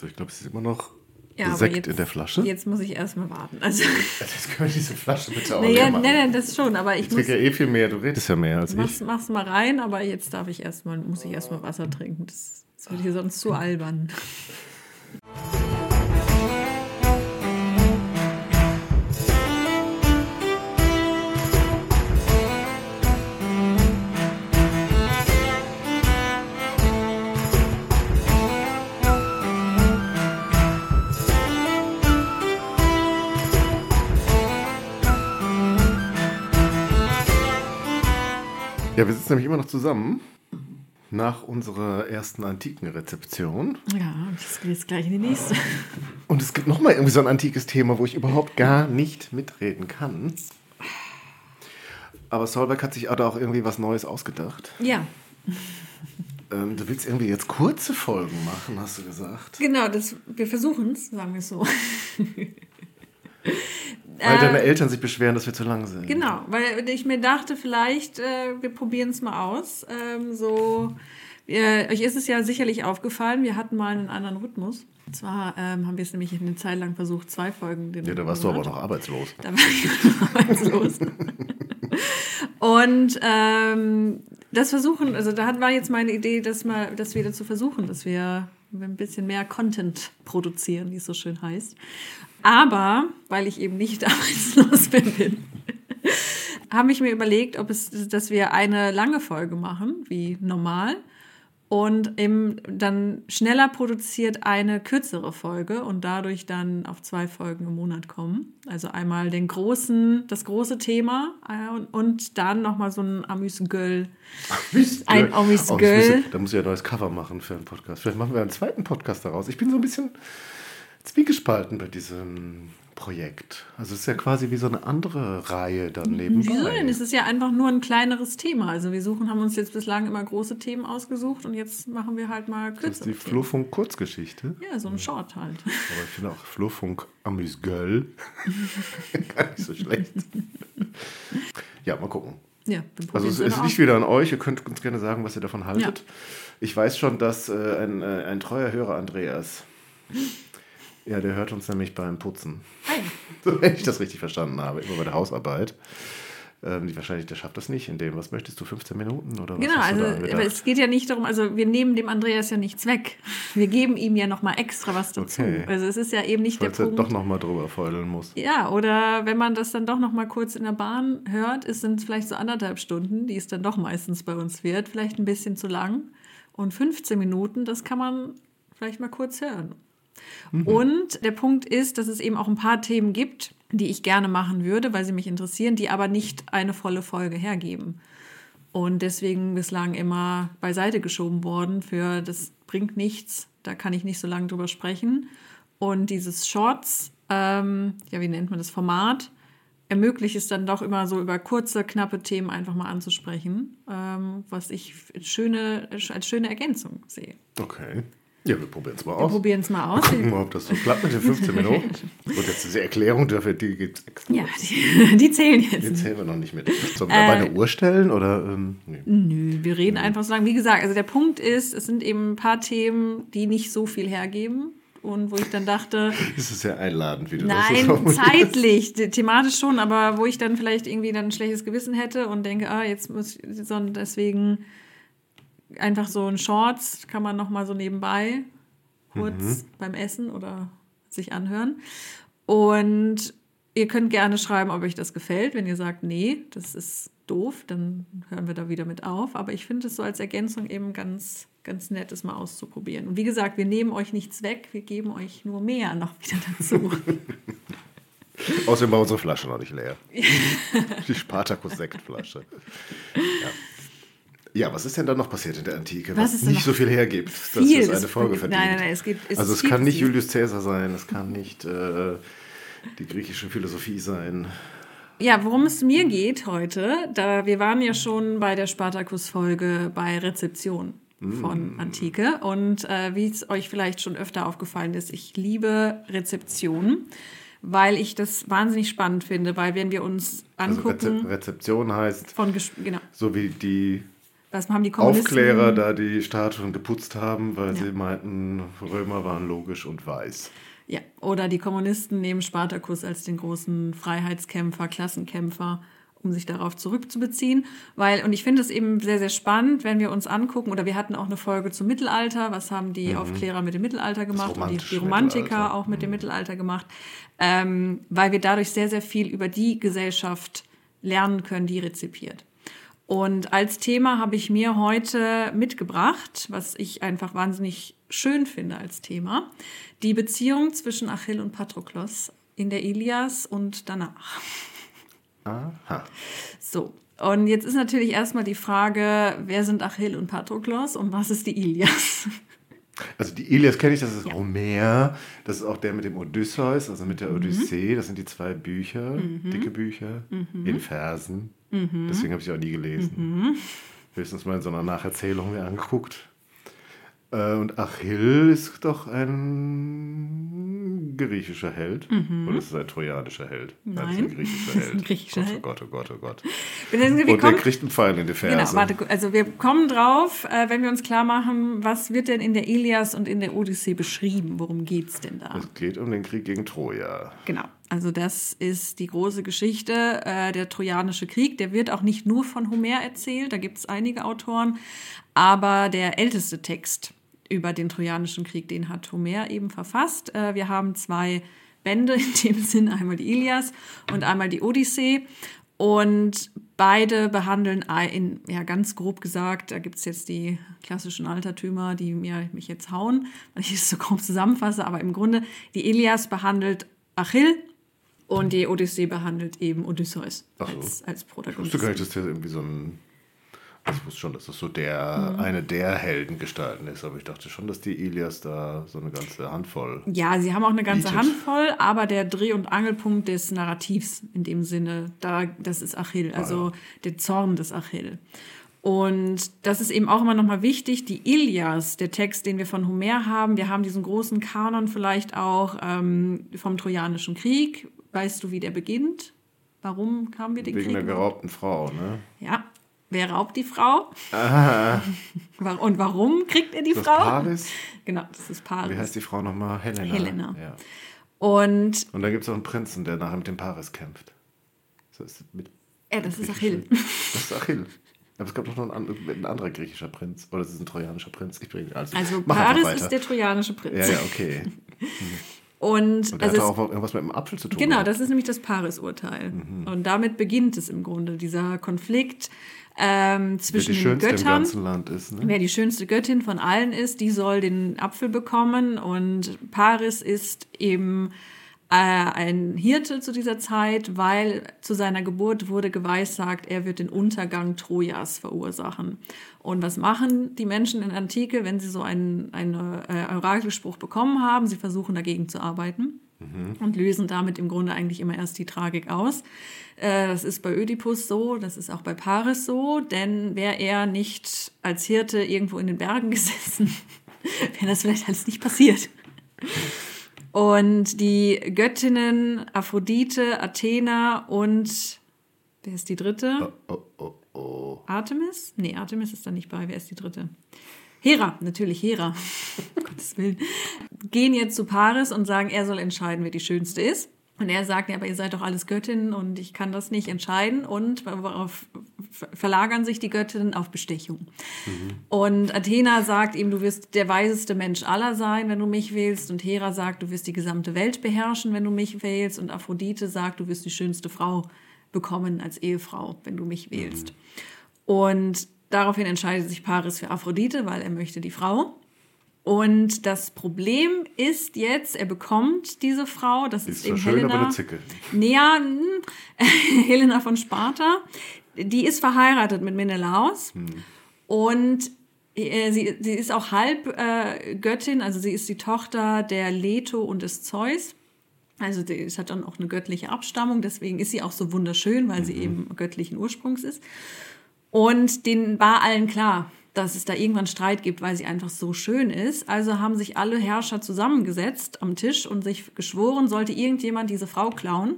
So, ich glaube, es ist immer noch Ja, aber Sekt jetzt, in der Flasche. Jetzt muss ich erstmal warten. Also, Jetzt können wir diese Flasche bitte auch naja, machen. nein, nein, das schon, aber ich Ich trinke ja eh viel mehr. Du redest ja mehr als ich. Mach's, mach's mal rein, aber jetzt darf ich erstmal, muss ich erstmal Wasser trinken. Das, das wird hier sonst zu albern. Ja, wir sitzen nämlich immer noch zusammen. Nach unserer ersten antiken Rezeption. Ja, und das geht jetzt gleich in die nächste. Und es gibt nochmal irgendwie so ein antikes Thema, wo ich überhaupt gar nicht mitreden kann. Aber Solberg hat sich da auch irgendwie was Neues ausgedacht. Ja, Ähm, du willst irgendwie jetzt kurze Folgen machen, hast du gesagt. genau, das, wir versuchen es, sagen wir es so. Weil deine Eltern sich beschweren, dass wir zu lang sind. Genau, weil ich mir dachte, vielleicht, äh, wir probieren es mal aus. Ähm, so, wir, euch ist es ja sicherlich aufgefallen, wir hatten mal einen anderen Rhythmus. Und zwar ähm, haben wir es nämlich eine Zeit lang versucht, zwei Folgen den Ja, da warst du aber noch arbeitslos. Da war ich arbeitslos. Und ähm, das versuchen, also da war jetzt meine Idee, das mal, das wieder zu versuchen, dass wir ein bisschen mehr Content produzieren, wie es so schön heißt. Aber, weil ich eben nicht arbeitslos bin, habe ich mir überlegt, ob es, dass wir eine lange Folge machen, wie normal, und eben dann schneller produziert eine kürzere Folge und dadurch dann auf zwei Folgen im Monat kommen. Also einmal den großen, das große Thema äh, und, und dann nochmal so ein Amüs-Göll. Ein Oh, Amüs-Göll. muss- Da muss ich ja ein neues Cover machen für einen Podcast. Vielleicht machen wir einen zweiten Podcast daraus. Ich bin so ein bisschen zwiegespalten bei diesem Projekt. Also es ist ja quasi wie so eine andere Reihe dann nebenbei. Wieso denn? Es ist ja einfach nur ein kleineres Thema. Also wir suchen, haben uns jetzt bislang immer große Themen ausgesucht und jetzt machen wir halt mal Das ist die kürzere Themen. Flurfunk-Kurzgeschichte. Ja, so ein Short halt. Aber ich finde auch Flurfunk Amüsgöl gar nicht so schlecht. Ja, mal gucken. Ja, Also es, liegt aus. wieder an euch. Ihr könnt uns gerne sagen, was ihr davon haltet. Ja. Ich weiß schon, dass äh, ein, äh, ein treuer Hörer Andreas, ja, der hört uns nämlich beim Putzen. Hi. So, wenn ich das richtig verstanden habe, immer bei der Hausarbeit. Ähm, die wahrscheinlich, der schafft das nicht in dem, was möchtest du, 15 Minuten oder was Genau, also aber es geht ja nicht darum, also wir nehmen dem Andreas ja nichts weg. Wir geben ihm ja nochmal extra was dazu. Okay. Also es ist ja eben nicht Weil der es Punkt. doch nochmal drüber feudeln muss. Ja, oder wenn man das dann doch noch mal kurz in der Bahn hört, ist sind vielleicht so anderthalb Stunden, die es dann doch meistens bei uns wird, vielleicht ein bisschen zu lang. Und 15 Minuten, das kann man vielleicht mal kurz hören. Und der Punkt ist, dass es eben auch ein paar Themen gibt, die ich gerne machen würde, weil sie mich interessieren, die aber nicht eine volle Folge hergeben. Und deswegen bislang immer beiseite geschoben worden für das bringt nichts, da kann ich nicht so lange drüber sprechen. Und dieses Shorts, ähm, ja, wie nennt man das Format, ermöglicht es dann doch immer so über kurze, knappe Themen einfach mal anzusprechen, ähm, was ich schöne, als schöne Ergänzung sehe. Okay. Ja, wir probieren es mal Wir aus. probieren es mal aus. Gucken mal, ob das so klappt mit den 15 Minuten. Und jetzt diese Erklärung dafür, die gibt es extra. Ja, die, die zählen jetzt. Die zählen wir noch nicht mit. Sollen wir dabei eine Uhr stellen oder? Ähm, nee. Nö, wir reden einfach so lang. Wie gesagt, also der Punkt ist, es sind eben ein paar Themen, die nicht so viel hergeben. Und wo ich dann dachte, Das ist ja einladend, wie du das nein, formulierst. zeitlich, the- thematisch schon, aber wo ich dann vielleicht irgendwie dann ein schlechtes Gewissen hätte und denke, ah, jetzt muss ich, sondern deswegen einfach so ein Shorts kann man noch mal so nebenbei kurz beim Essen oder sich anhören. Und ihr könnt gerne schreiben, ob euch das gefällt. Wenn ihr sagt, nee, das ist doof, dann hören wir da wieder mit auf. Aber ich finde es so als Ergänzung eben ganz, ganz nett, es mal auszuprobieren. Und wie gesagt, wir nehmen euch nichts weg, wir geben euch nur mehr noch wieder dazu. Außerdem war unsere Flasche noch nicht leer. Die Spartakus-Sektflasche. Ja. Ja, was ist denn da noch passiert in der Antike, Was was, nicht so viel hergibt, dass Viel es eine ist- Folge verdient? Nein, nein, nein, es gibt- es also es kann nicht. Julius Caesar sein, es kann nicht äh, die griechische Philosophie sein. Ja, worum es mir geht heute, da wir waren ja schon bei der Spartacus-Folge bei Rezeption von Antike und äh, wie es euch vielleicht schon öfter aufgefallen ist, ich liebe Rezeption, weil ich das wahnsinnig spannend finde, weil wenn wir uns Also angucken Rezep Rezeption heißt von genau, so wie die Was haben die Kommunisten? Aufklärer da die Statuen geputzt haben, weil ja. sie meinten, Römer waren logisch und weiß. Ja, oder die Kommunisten nehmen Spartacus als den großen Freiheitskämpfer, Klassenkämpfer um sich darauf zurückzubeziehen. Weil, und ich finde es eben sehr, sehr spannend, wenn wir uns angucken, oder wir hatten auch eine Folge zum Mittelalter, was haben die mhm. Aufklärer mit dem Mittelalter gemacht und die, die Romantiker auch mit mhm. dem Mittelalter gemacht, ähm, weil wir dadurch sehr, sehr viel über die Gesellschaft lernen können, die rezipiert. Und als Thema habe ich mir heute mitgebracht, was ich einfach wahnsinnig schön finde als Thema, die Beziehung zwischen Achill und Patroklos in der Ilias und danach. Aha. So, und jetzt ist natürlich erstmal die Frage, wer sind Achill und Patroklos und was ist die Ilias? Also die Ilias kenne ich, das ist ja. Homer, das ist auch der mit dem Odysseus, also mit der mhm. Odyssee, das sind die zwei Bücher, mhm. dicke Bücher, mhm. in Versen. Mhm. Deswegen habe ich sie auch nie gelesen. Mhm. Höchstens mal in so einer Nacherzählung mir angeguckt. Äh, und Achill ist doch ein griechischer Held. Mhm. Oder ist es ein trojanischer Held? Nein. Nein, ein griechischer Held. ein griechischer Gott, oh Gott, oh Gott, oh Gott. und der kriegt einen Pfeil in die Ferse. Genau, warte, also wir kommen drauf, äh, wenn wir uns klar machen, was wird denn in der Ilias und in der Odyssee beschrieben? Worum geht es denn da? Es geht um den Krieg gegen Troja. Genau. Also das ist die große Geschichte, äh, der Trojanische Krieg. Der wird auch nicht nur von Homer erzählt, da gibt es einige Autoren, aber der älteste Text über den Trojanischen Krieg, den hat Homer eben verfasst. Äh, wir haben zwei Bände in dem Sinn, einmal die Ilias und einmal die Odyssee. Und beide behandeln, in, ja ganz grob gesagt, da gibt es jetzt die klassischen Altertümer, die mir, mich jetzt hauen, wenn ich es so grob zusammenfasse, aber im Grunde, die Ilias behandelt Achill und die Odyssee behandelt eben Odysseus so. als, als Protagonist. Ich wusste gar nicht, dass der irgendwie so ein ich wusste schon, dass das so der, mhm. eine der Heldengestalten ist, aber ich dachte schon, dass die Ilias da so eine ganze Handvoll. Ja, sie haben auch eine ganze bietet. Handvoll, aber der Dreh- und Angelpunkt des Narrativs in dem Sinne, da, das ist Achill, also ah, ja. der Zorn des Achill. Und das ist eben auch immer nochmal wichtig, die Ilias, der Text, den wir von Homer haben, wir haben diesen großen Kanon vielleicht auch ähm, vom Trojanischen Krieg. Weißt du, wie der beginnt? Warum haben wir den Wegen Krieg? Wegen der geraubten Frau, ne? Ja, Wer raubt die Frau? Aha. Und warum kriegt er die das Frau? Paris? Genau, das ist Paris. Wie heißt die Frau nochmal? Helena. Helena. Ja. Und, Und da gibt es auch einen Prinzen, der nachher mit dem Paris kämpft. So ist mit, ja, das ist Achill. Das ist Achill. Aber es gab doch noch einen, ein anderer griechischer Prinz. Oder es ist ein trojanischer Prinz. Ich bringe also, also Paris ist der trojanische Prinz. Ja, ja, okay. Und, und also hat auch irgendwas mit dem Apfel zu tun. Genau, das ist nämlich das Paris-Urteil. Mhm. Und damit beginnt es im Grunde, dieser Konflikt ähm, zwischen wer die den Göttern. Ist, ne? Wer die schönste Göttin von allen ist, die soll den Apfel bekommen. Und Paris ist eben ein Hirte zu dieser Zeit, weil zu seiner Geburt wurde geweissagt, er wird den Untergang Trojas verursachen. Und was machen die Menschen in Antike, wenn sie so einen, einen äh, Orakelspruch bekommen haben? Sie versuchen dagegen zu arbeiten mhm. und lösen damit im Grunde eigentlich immer erst die Tragik aus. Äh, das ist bei Ödipus so, das ist auch bei Paris so, denn wäre er nicht als Hirte irgendwo in den Bergen gesessen, wäre das vielleicht alles nicht passiert. Und die Göttinnen Aphrodite, Athena und wer ist die dritte? Oh, oh, oh, oh. Artemis? Nee, Artemis ist da nicht bei. Wer ist die dritte? Hera, natürlich Hera. Gottes Willen. Gehen jetzt zu Paris und sagen, er soll entscheiden, wer die schönste ist. Und er sagt, ja, aber ihr seid doch alles Göttinnen und ich kann das nicht entscheiden. Und worauf verlagern sich die Göttinnen auf Bestechung. Mhm. Und Athena sagt ihm, du wirst der weiseste Mensch aller sein, wenn du mich wählst. Und Hera sagt, du wirst die gesamte Welt beherrschen, wenn du mich wählst. Und Aphrodite sagt, du wirst die schönste Frau bekommen als Ehefrau, wenn du mich wählst. Mhm. Und daraufhin entscheidet sich Paris für Aphrodite, weil er möchte die Frau. Und das Problem ist jetzt, er bekommt diese Frau, das ist, ist eben schön, Helena. Aber eine Zicke. Ja, Helena von Sparta. Die ist verheiratet mit Menelaus. Hm. Und äh, sie, sie ist auch halb äh, also sie ist die Tochter der Leto und des Zeus. Also es hat dann auch eine göttliche Abstammung, deswegen ist sie auch so wunderschön, weil mhm. sie eben göttlichen Ursprungs ist. Und denen war allen klar, dass es da irgendwann Streit gibt, weil sie einfach so schön ist. Also haben sich alle Herrscher zusammengesetzt am Tisch und sich geschworen, sollte irgendjemand diese Frau klauen,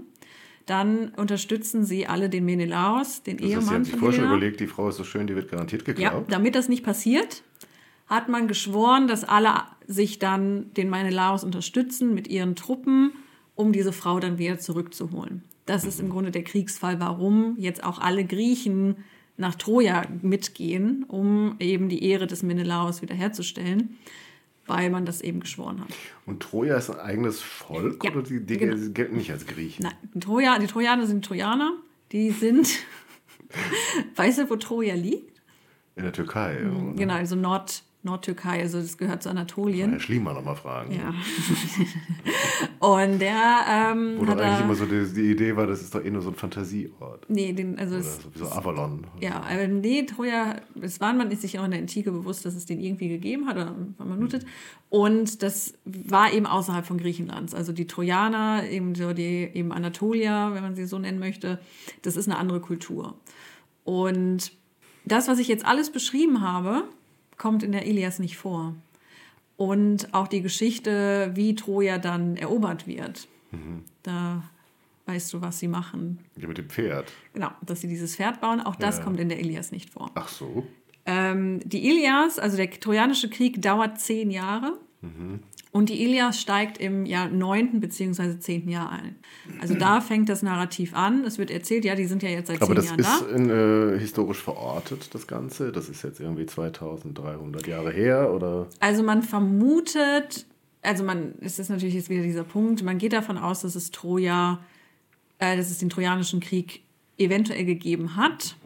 dann unterstützen sie alle den Menelaos, den Das heißt, sie Ehemann haben sich vorher schon überlegt, die Frau ist so schön, die wird garantiert Ja, geklaut. damit das nicht passiert, hat man geschworen, dass alle sich dann den Menelaos unterstützen mit ihren Truppen, um diese Frau dann wieder zurückzuholen. Das ist im Grunde der Kriegsfall, warum jetzt auch alle Griechen nach Troja mitgehen, um eben die Ehre des Menelaos wiederherzustellen, weil man das eben geschworen hat. Und Troja ist ein eigenes Volk Ja, oder die, die genau. gelten nicht als Griechen? Nein, die, Troja, die Trojaner sind Trojaner, die sind, weißt du, wo Troja liegt? In der Türkei. oder? Genau, also Nord, Nordtürkei, also das gehört zu Anatolien. Herr Schliemann noch mal fragen. Ja. Und der ähm, Wo doch eigentlich immer so die, die Idee war, das ist doch eh nur so ein Fantasieort. nee, den, also Oder es, so wie so Avalon. ja, aber nee, Troja, es war man ist sich auch in der Antike bewusst, dass es den irgendwie gegeben hat oder vermutet. Und das war eben außerhalb von Griechenlands. Also die Trojaner, eben so die eben Anatolier, wenn man sie so nennen möchte, das ist eine andere Kultur. Und das, was ich jetzt alles beschrieben habe, kommt in der Ilias nicht vor. Und auch die Geschichte, wie Troja dann erobert wird. Da weißt du, was sie machen. Ja, mit dem Pferd. Genau, dass sie dieses Pferd bauen. Auch das Ja. kommt in der Ilias nicht vor. Ach so. Ähm, die Ilias, also der Trojanische Krieg, dauert zehn Jahre. Und die Ilias steigt im Jahr 9. bzw. 10. Jahr ein. Also da fängt das Narrativ an. Es wird erzählt, ja, die sind ja jetzt seit Aber zehn das Jahren ist da. in, äh, historisch verortet, das Ganze. Das ist jetzt irgendwie 2300 Jahre her oder. Also man vermutet, also man, es ist natürlich jetzt wieder dieser Punkt, man geht davon aus, dass es Troja, äh, dass es den Trojanischen Krieg eventuell gegeben hat.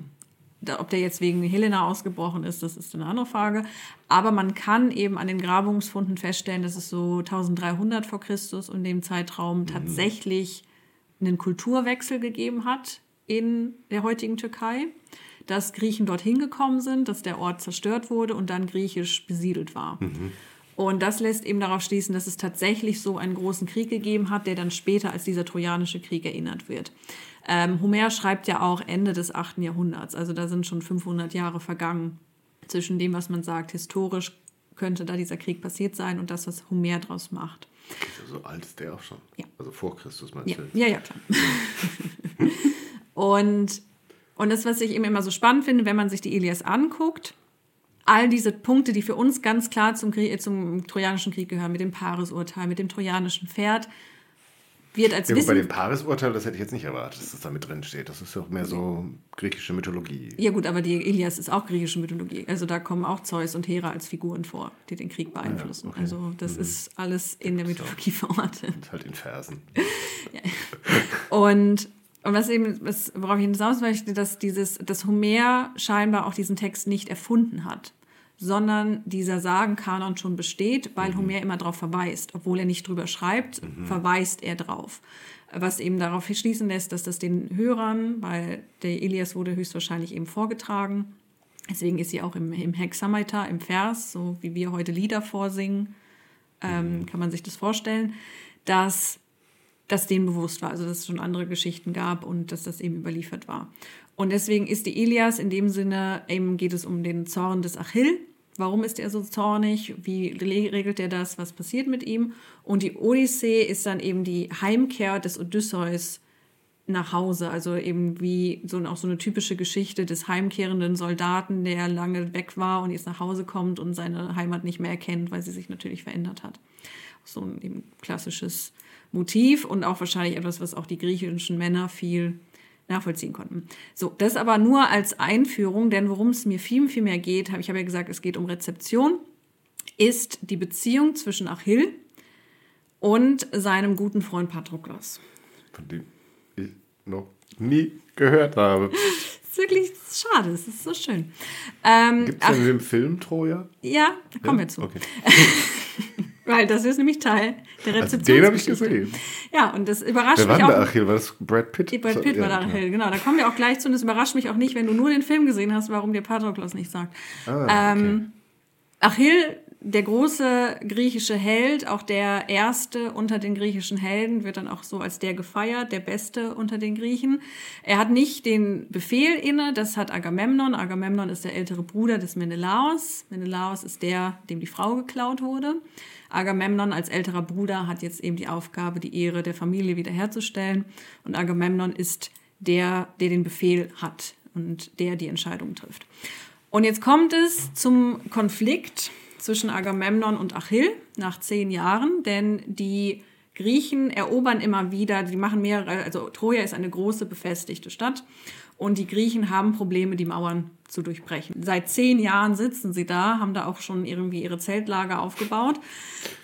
Ob der jetzt wegen Helena ausgebrochen ist, das ist eine andere Frage. Aber man kann eben an den Grabungsfunden feststellen, dass es so 1300 vor Christus und dem Zeitraum tatsächlich einen Kulturwechsel gegeben hat in der heutigen Türkei, dass Griechen dorthin gekommen sind, dass der Ort zerstört wurde und dann griechisch besiedelt war. Und das lässt eben darauf schließen, dass es tatsächlich so einen großen Krieg gegeben hat, der dann später als dieser Trojanische Krieg erinnert wird. Ähm, Homer schreibt ja auch Ende des 8. Jahrhunderts, also da sind schon 500 Jahre vergangen zwischen dem, was man sagt, historisch könnte da dieser Krieg passiert sein und das, was Homer daraus macht. So alt ist der auch schon. Ja. Also vor Christus meinst du? ja, ja, klar. und, und das, was ich eben immer so spannend finde, wenn man sich die Ilias anguckt, all diese Punkte, die für uns ganz klar zum, Krieg, zum Trojanischen Krieg gehören, mit dem Paaresurteil, mit dem trojanischen Pferd, wird als Ja, gut, bei Wissen... dem Paaresurteil, das hätte ich jetzt nicht erwartet, dass das da mit drin steht. Das ist doch mehr so griechische Mythologie. Ja gut, aber die Ilias ist auch griechische Mythologie. Also da kommen auch Zeus und Hera als Figuren vor, die den Krieg beeinflussen. okay. Also das ist alles in der Mythologie verortet. Ist halt in Versen. Und, und was eben, was, worauf ich hinaus möchte, dass dieses, dass Homer scheinbar auch diesen Text nicht erfunden hat, sondern dieser Sagenkanon schon besteht, weil Homer immer darauf verweist. Obwohl er nicht drüber schreibt, verweist er drauf. Was eben darauf schließen lässt, dass das den Hörern, weil der Ilias wurde höchstwahrscheinlich eben vorgetragen, deswegen ist sie auch im, im Hexameter, im Vers, so wie wir heute Lieder vorsingen, ähm, kann man sich das vorstellen, dass dass denen bewusst war, also dass es schon andere Geschichten gab und dass das eben überliefert war. Und deswegen ist die Ilias in dem Sinne, eben geht es um den Zorn des Achill. Warum ist er so zornig? Wie regelt er das? Was passiert mit ihm? Und die Odyssee ist dann eben die Heimkehr des Odysseus nach Hause. Also eben wie so auch so eine typische Geschichte des heimkehrenden Soldaten, der lange weg war und jetzt nach Hause kommt und seine Heimat nicht mehr erkennt, weil sie sich natürlich verändert hat. So ein klassisches Motiv und auch wahrscheinlich etwas, was auch die griechischen Männer viel nachvollziehen konnten. So, das aber nur als Einführung, denn worum es mir viel, viel mehr geht, habe ich habe ja gesagt, es geht um Rezeption, ist die Beziehung zwischen Achill und seinem guten Freund Patroklos. Von dem ich noch nie gehört habe. Das ist wirklich schade, es ist so schön. Ähm, Gibt es denn den Film Troja? ja, da kommen wir zu. Okay. Weil das ist nämlich Teil der Also Rezeption. den habe ich gesehen. Ja, und das überrascht Wer war mich denn auch. der Achill? War das Brad Pitt? Brad Pitt war Ja, da klar. genau. Da kommen wir auch gleich zu. Und es überrascht mich auch nicht, wenn du nur den Film gesehen hast, warum dir Patroklos nicht sagt. Ah, okay. ähm, Achill der große griechische Held, auch der erste unter den griechischen Helden, wird dann auch so als der gefeiert, der beste unter den Griechen. Er hat nicht den Befehl inne, das hat Agamemnon. Agamemnon ist der ältere Bruder des Menelaos. Menelaos ist der, dem die Frau geklaut wurde. Agamemnon als älterer Bruder hat jetzt eben die Aufgabe, die Ehre der Familie wiederherzustellen. Und Agamemnon ist der, der den Befehl hat und der die Entscheidung trifft. Und jetzt kommt es zum Konflikt zwischen Agamemnon und Achill nach zehn Jahren, denn die Griechen erobern immer wieder, die machen mehrere, also Troja ist eine große befestigte Stadt und die Griechen haben Probleme, die Mauern zu durchbrechen. Seit zehn Jahren sitzen sie da, haben da auch schon irgendwie ihre Zeltlager aufgebaut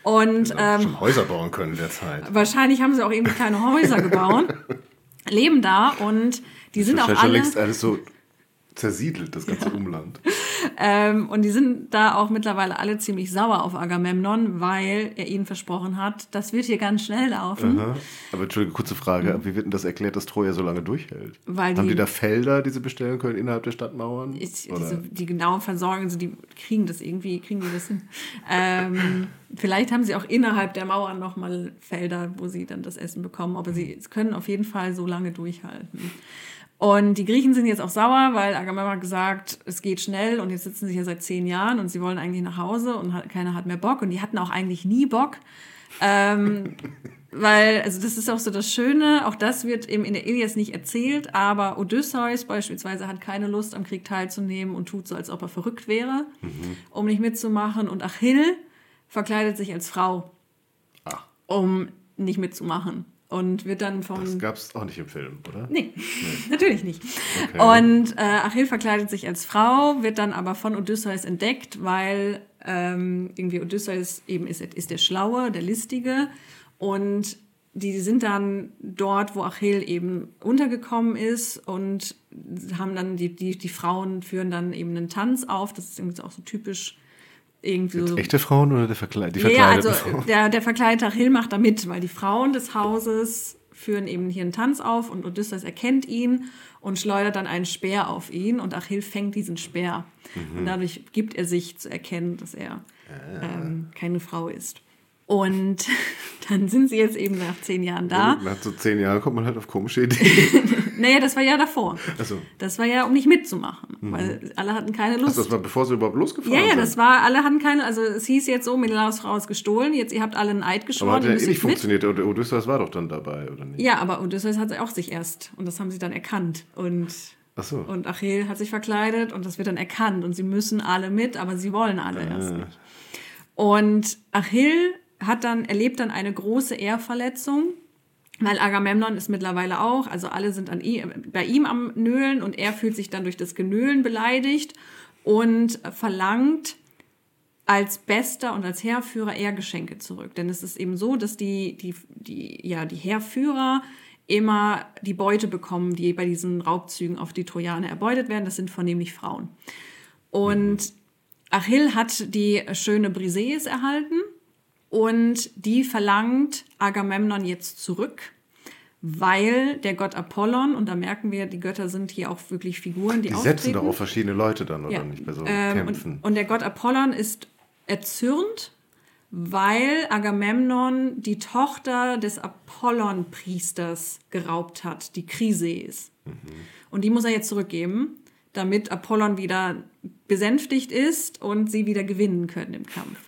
und ähm, schon Häuser bauen können derzeit. Wahrscheinlich haben sie auch irgendwie keine Häuser gebaut, leben da und die sind auch alle. längst alles so zersiedelt, das ganze ja. Umland. Ähm, und die sind da auch mittlerweile alle ziemlich sauer auf Agamemnon, weil er ihnen versprochen hat, das wird hier ganz schnell laufen. Aha. Aber Entschuldige, kurze Frage, mhm. wie wird denn das erklärt, dass Troja so lange durchhält? Weil Haben die, die da Felder, die sie bestellen können innerhalb der Stadtmauern? Ich, diese, die genaue Versorgung, also die kriegen das irgendwie, kriegen die das hin. Ähm, vielleicht haben sie auch innerhalb der Mauern nochmal Felder, wo sie dann das Essen bekommen, aber sie können auf jeden Fall so lange durchhalten. Und die Griechen sind jetzt auch sauer, weil Agamemnon hat gesagt, es geht schnell und jetzt sitzen sie hier seit zehn Jahren und sie wollen eigentlich nach Hause und keiner hat mehr Bock und die hatten auch eigentlich nie Bock. Ähm, weil, also das ist auch so das Schöne, auch das wird eben in der Ilias nicht erzählt, aber Odysseus beispielsweise hat keine Lust am Krieg teilzunehmen und tut so, als ob er verrückt wäre, mhm. um nicht mitzumachen. Und Achill verkleidet sich als Frau, Ach. um nicht mitzumachen und wird dann vom. Das gab es auch nicht im Film, oder? Nee, nee. natürlich nicht. Okay. Und äh, Achill verkleidet sich als Frau, wird dann aber von Odysseus entdeckt, weil ähm, irgendwie Odysseus eben ist, ist der Schlaue, der Listige und die sind dann dort, wo Achill eben untergekommen ist und haben dann die, die, die Frauen führen dann eben einen Tanz auf. Das ist irgendwie auch so typisch irgendwie so. Echte Frauen oder der Verkleid die ja, also Frauen? Der, der verkleidete Hill macht da mit, weil die Frauen des Hauses führen eben hier einen Tanz auf und Odysseus erkennt ihn und schleudert dann einen Speer auf ihn und Achill fängt diesen Speer. Mhm. Und dadurch gibt er sich zu erkennen, dass er ah. ähm, keine Frau ist. Und dann sind sie jetzt eben nach zehn Jahren da. nach so zehn Jahren kommt man halt auf komische Ideen. naja, das war ja davor. So. Das war ja, um nicht mitzumachen, mhm. weil alle hatten keine Lust. Ach, das war bevor sie überhaupt losgefahren sind? Ja, ja, das war, alle hatten keine, also es hieß jetzt so, Menelaus Frau ist gestohlen, jetzt ihr habt alle einen Eid geschworen. Aber hat ja eh nicht funktioniert, mit. Odysseus war doch dann dabei, oder nicht? Ja, aber Odysseus hat auch sich erst, und das haben sie dann erkannt. Und Ach so. Und Achill hat sich verkleidet und das wird dann erkannt und sie müssen alle mit, aber sie wollen alle ah. erst nicht. Und Achill hat dann, erlebt dann eine große Ehrverletzung, weil Agamemnon ist mittlerweile auch, also alle sind an ihm, bei ihm am Nölen und er fühlt sich dann durch das Genölen beleidigt und verlangt als Bester und als Heerführer Ehrgeschenke zurück. Denn es ist eben so, dass die, die, die, ja, die Heerführer immer die Beute bekommen, die bei diesen Raubzügen auf die Trojaner erbeutet werden. Das sind vornehmlich Frauen. Und Achill hat die schöne Briseis erhalten und die verlangt Agamemnon jetzt zurück, weil der Gott Apollon, und da merken wir, die Götter sind hier auch wirklich Figuren, die Die setzen doch auch verschiedene Leute dann, oder ja. nicht, bei so ähm, Kämpfen. Und, und der Gott Apollon ist erzürnt, weil Agamemnon die Tochter des Apollon-Priesters geraubt hat, die Chryseis. Mhm. Und die muss er jetzt zurückgeben, damit Apollon wieder besänftigt ist und sie wieder gewinnen können im Kampf.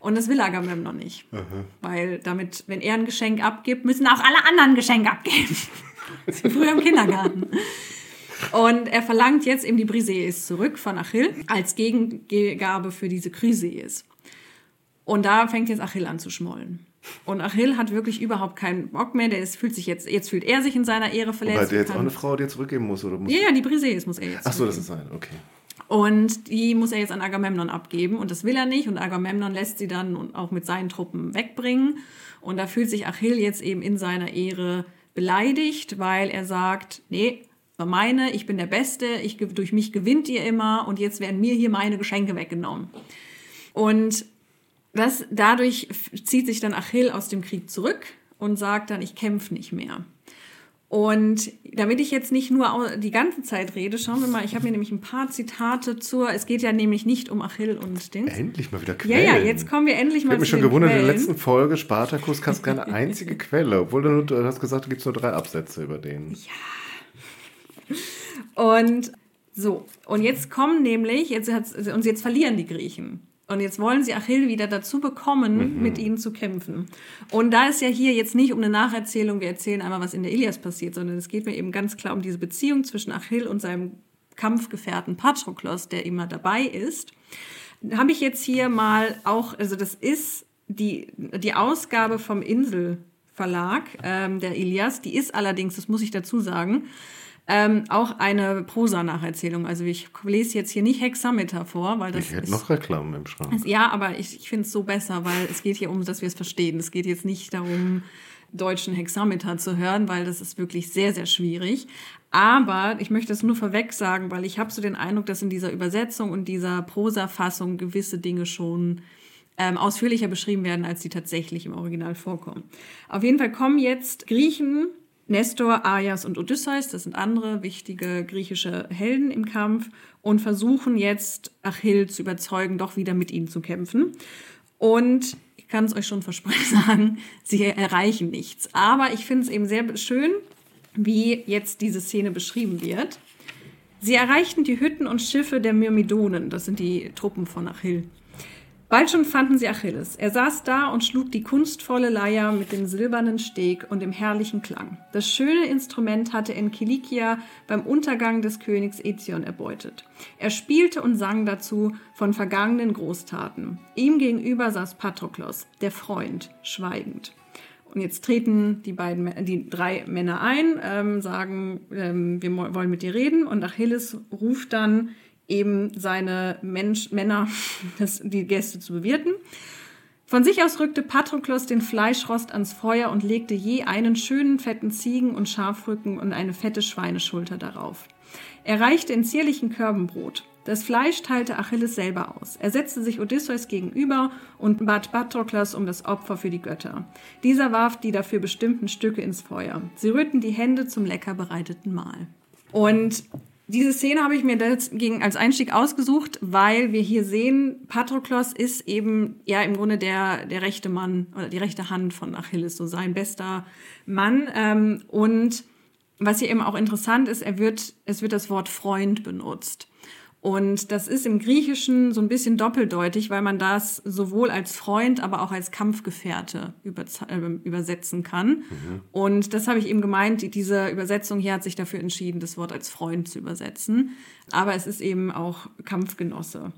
Und das will Agamemnon nicht. Aha. Weil damit, wenn er ein Geschenk abgibt, müssen auch alle anderen ein Geschenk abgeben. Wie früher im Kindergarten. Und er verlangt jetzt eben die Briseis zurück von Achill als Gegengabe für diese Chryseis. Und da fängt jetzt Achill an zu schmollen. Und Achill hat wirklich überhaupt keinen Bock mehr. Der ist, fühlt sich jetzt, jetzt fühlt er sich in seiner Ehre verletzt. Weil der jetzt auch eine Frau, die er zurückgeben muss, oder muss? Ja, ja, die Briseis muss er jetzt. Ach so, das ist sein, okay. Und die muss er jetzt an Agamemnon abgeben und das will er nicht. Und Agamemnon lässt sie dann auch mit seinen Truppen wegbringen. Und da fühlt sich Achill jetzt eben in seiner Ehre beleidigt, weil er sagt, nee, war meine, ich bin der Beste, ich, durch mich gewinnt ihr immer und jetzt werden mir hier meine Geschenke weggenommen. Und das, dadurch zieht sich dann Achill aus dem Krieg zurück und sagt dann, ich kämpfe nicht mehr. Und damit ich jetzt nicht nur die ganze Zeit rede, schauen wir mal, ich habe mir nämlich ein paar Zitate zur, es geht ja nämlich nicht um Achill und Dings. Endlich mal wieder Quellen. Ja, ja, jetzt kommen wir endlich mal ich zu Ich habe mich schon gewundert, Quellen. in der letzten Folge Spartacus hast keine einzige Quelle, obwohl du, du hast gesagt, du gibt nur drei Absätze über den. Ja. Und so, und jetzt kommen nämlich, jetzt, und jetzt verlieren die Griechen. Und jetzt wollen sie Achill wieder dazu bekommen, mhm. mit ihnen zu kämpfen. Und da ist ja hier jetzt nicht um eine Nacherzählung, wir erzählen einmal, was in der Ilias passiert, sondern es geht mir eben ganz klar um diese Beziehung zwischen Achill und seinem Kampfgefährten Patroklos, der immer dabei ist. Habe ich jetzt hier mal auch, also das ist die, die Ausgabe vom Inselverlag ähm, der Ilias, die ist allerdings, das muss ich dazu sagen, ähm, auch eine Prosa-Nacherzählung. Also ich lese jetzt hier nicht Hexameter vor, weil das Ich hätte noch Reklamen im Schrank. Ist, ja, aber ich, ich finde es so besser, weil es geht hier um, dass wir es verstehen. Es geht jetzt nicht darum, deutschen Hexameter zu hören, weil das ist wirklich sehr, sehr schwierig. Aber ich möchte es nur vorweg sagen, weil ich habe so den Eindruck, dass in dieser Übersetzung und dieser Prosa-Fassung gewisse Dinge schon ähm, ausführlicher beschrieben werden, als die tatsächlich im Original vorkommen. Auf jeden Fall kommen jetzt Griechen Nestor, Aias und Odysseus, das sind andere wichtige griechische Helden im Kampf und versuchen jetzt Achill zu überzeugen, doch wieder mit ihnen zu kämpfen. Und ich kann es euch schon versprechen sagen, sie erreichen nichts. Aber ich finde es eben sehr schön, wie jetzt diese Szene beschrieben wird. Sie erreichten die Hütten und Schiffe der Myrmidonen, das sind die Truppen von Achill. Bald schon fanden sie Achilles. Er saß da und schlug die kunstvolle Leier mit dem silbernen Steg und dem herrlichen Klang. Das schöne Instrument hatte er in Kilikia beim Untergang des Königs Ezion erbeutet. Er spielte und sang dazu von vergangenen Großtaten. Ihm gegenüber saß Patroklos, der Freund, schweigend. Und jetzt treten die beiden, die drei Männer ein, ähm, sagen, ähm, wir wollen mit dir reden. Und Achilles ruft dann eben seine Mensch, Männer, das, die Gäste zu bewirten. Von sich aus rückte Patroklos den Fleischrost ans Feuer und legte je einen schönen fetten Ziegen- und Schafrücken und eine fette Schweineschulter darauf. Er reichte in zierlichen Körben Brot. Das Fleisch teilte Achilles selber aus. Er setzte sich Odysseus gegenüber und bat Patroklos um das Opfer für die Götter. Dieser warf die dafür bestimmten Stücke ins Feuer. Sie rührten die Hände zum lecker bereiteten Mahl. Und diese Szene habe ich mir deswegen als Einstieg ausgesucht, weil wir hier sehen, Patroklos ist eben ja im Grunde der, der rechte Mann oder die rechte Hand von Achilles, so sein bester Mann. Ähm, und was hier eben auch interessant ist, er wird, es wird das Wort Freund benutzt. Und das ist im Griechischen so ein bisschen doppeldeutig, weil man das sowohl als Freund, aber auch als Kampfgefährte äh, übersetzen kann. Mhm. Und das habe ich eben gemeint, diese Übersetzung hier hat sich dafür entschieden, das Wort als Freund zu übersetzen. Aber es ist eben auch Kampfgenosse.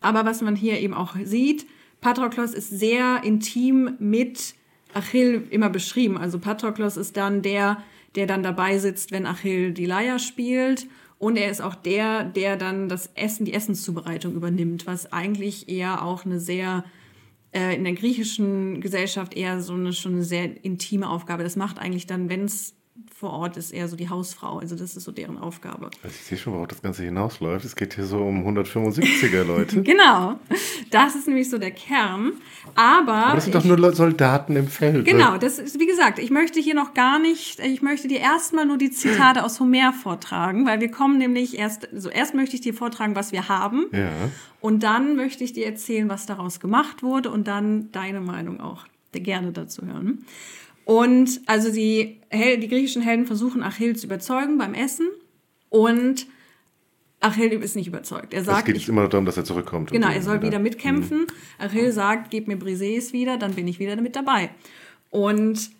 Aber was man hier eben auch sieht, Patroklos ist sehr intim mit Achill immer beschrieben. Also Patroklos ist dann der, der dann dabei sitzt, wenn Achill die Leier spielt und er ist auch der, der dann das Essen, die Essenszubereitung übernimmt, was eigentlich eher auch eine sehr äh, in der griechischen Gesellschaft eher so eine schon eine sehr intime Aufgabe. Das macht eigentlich dann, wenn es vor Ort ist eher so die Hausfrau. Also das ist so deren Aufgabe. Also ich sehe schon, worauf das Ganze hinausläuft. Es geht hier so um 175er Leute. genau. Das ist nämlich so der Kern. Aber, Aber das sind ich, doch nur Soldaten im Feld. Genau, das ist, wie gesagt, ich möchte hier noch gar nicht, ich möchte dir erstmal nur die Zitate aus Homer vortragen, weil wir kommen nämlich erst, so also erst möchte ich dir vortragen, was wir haben. Ja. Und dann möchte ich dir erzählen, was daraus gemacht wurde und dann deine Meinung auch gerne dazu hören. Und also die, die griechischen Helden versuchen Achill zu überzeugen beim Essen und Achill ist nicht überzeugt. Er sagt, es geht immer darum, dass er zurückkommt. Genau, er soll wieder, wieder mitkämpfen. Mhm. Achill sagt, gib mir Briseis wieder, dann bin ich wieder mit dabei. Und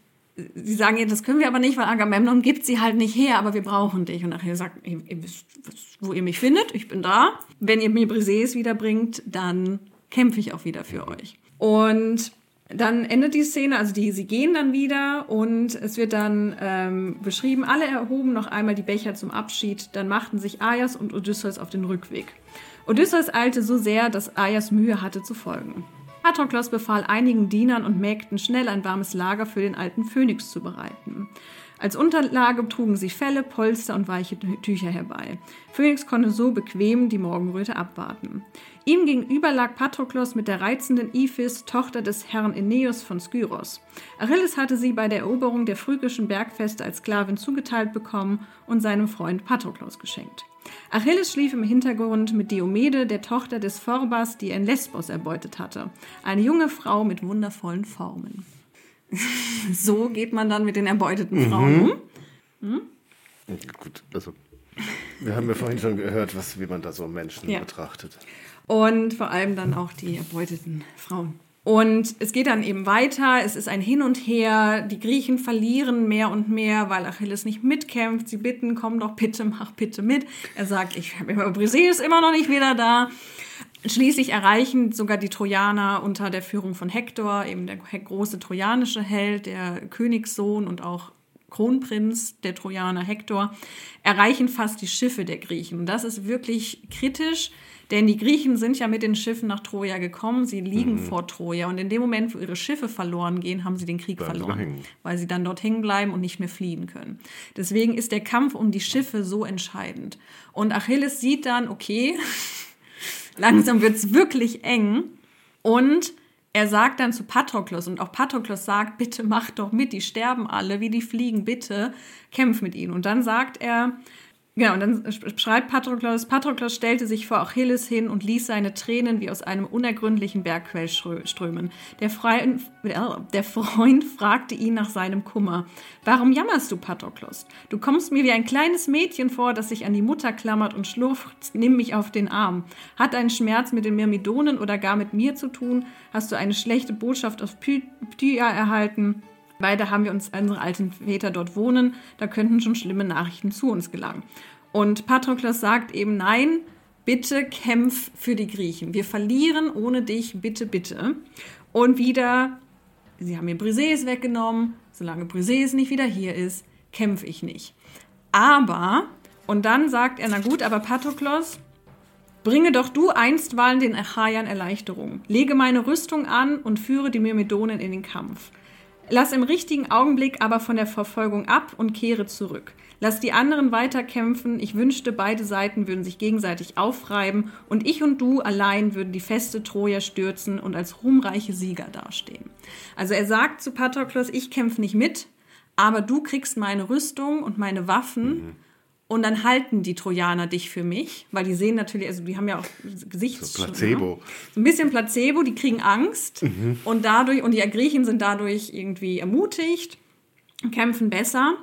sie sagen, ja, das können wir aber nicht, weil Agamemnon gibt sie halt nicht her, aber wir brauchen dich. Und Achill sagt, ihr, ihr wisst, wo ihr mich findet, ich bin da. Wenn ihr mir Briseis wiederbringt, dann kämpfe ich auch wieder für euch. Und dann endet die Szene, also die, sie gehen dann wieder und es wird dann ähm, beschrieben, alle erhoben noch einmal die Becher zum Abschied, dann machten sich Aias und Odysseus auf den Rückweg. Odysseus eilte so sehr, dass Aias Mühe hatte zu folgen. Patroklos befahl einigen Dienern und Mägden schnell ein warmes Lager für den alten Phönix zu bereiten. Als Unterlage trugen sie Felle, Polster und weiche Tücher herbei. Phönix konnte so bequem die Morgenröte abwarten. Ihm gegenüber lag Patroklos mit der reizenden Iphis, Tochter des Herrn Aeneas von Skyros. Achilles hatte sie bei der Eroberung der phrygischen Bergfeste als Sklavin zugeteilt bekommen und seinem Freund Patroklos geschenkt. Achilles schlief im Hintergrund mit Diomede, der Tochter des Phorbas, die er in Lesbos erbeutet hatte. Eine junge Frau mit wundervollen Formen. so geht man dann mit den erbeuteten Frauen um. Hm? Gut, also wir haben ja vorhin schon gehört, was, wie man da so Menschen ja. betrachtet. Und vor allem dann auch die erbeuteten Frauen. Und es geht dann eben weiter, es ist ein Hin und Her, die Griechen verlieren mehr und mehr, weil Achilles nicht mitkämpft. Sie bitten, komm doch bitte, mach bitte mit. Er sagt, ich habe immer Briseis immer noch nicht wieder da. Schließlich erreichen sogar die Trojaner unter der Führung von Hektor, eben der große trojanische Held, der Königssohn und auch Kronprinz der Trojaner Hektor, erreichen fast die Schiffe der Griechen. Und das ist wirklich kritisch, denn die Griechen sind ja mit den Schiffen nach Troja gekommen, sie liegen mhm. vor Troja und in dem Moment, wo ihre Schiffe verloren gehen, haben sie den Krieg bleiben verloren, weil sie dann dort hängen bleiben und nicht mehr fliehen können. Deswegen ist der Kampf um die Schiffe so entscheidend. Und Achilles sieht dann, okay, langsam wird es wirklich eng und er sagt dann zu Patroklos und auch Patroklos sagt, bitte mach doch mit, die sterben alle, wie die fliegen, bitte kämpf mit ihnen. Und dann sagt er, Genau, und dann schreibt Patroklos, Patroklos stellte sich vor Achilles hin und ließ seine Tränen wie aus einem unergründlichen Bergquell strömen. Der Freund, äh, der Freund fragte ihn nach seinem Kummer. Warum jammerst du, Patroklos? Du kommst mir wie ein kleines Mädchen vor, das sich an die Mutter klammert und schlurft, nimm mich auf den Arm. Hat dein Schmerz mit den Myrmidonen oder gar mit mir zu tun? Hast du eine schlechte Botschaft aus Ptya erhalten? Beide haben wir uns unsere alten Väter dort wohnen, da könnten schon schlimme Nachrichten zu uns gelangen. Und Patroklos sagt eben, nein, bitte kämpf für die Griechen. Wir verlieren ohne dich, bitte, bitte. Und wieder, sie haben mir Briseis weggenommen, solange Briseis nicht wieder hier ist, kämpfe ich nicht. Aber, und dann sagt er, na gut, aber Patroklos, bringe doch du einstweilen den Achaiern Erleichterung. Lege meine Rüstung an und führe die Myrmidonen in den Kampf. Lass im richtigen Augenblick aber von der Verfolgung ab und kehre zurück. Lass die anderen weiterkämpfen. Ich wünschte, beide Seiten würden sich gegenseitig aufreiben und ich und du allein würden die feste Troja stürzen und als ruhmreiche Sieger dastehen. Also er sagt zu Patroklos, ich kämpfe nicht mit, aber du kriegst meine Rüstung und meine Waffen. Mhm. Und dann halten die Trojaner dich für mich, weil die sehen natürlich, also die haben ja auch Gesichts... So Placebo. So ein bisschen Placebo, die kriegen Angst mhm. und dadurch, und die Griechen sind dadurch irgendwie ermutigt, kämpfen besser.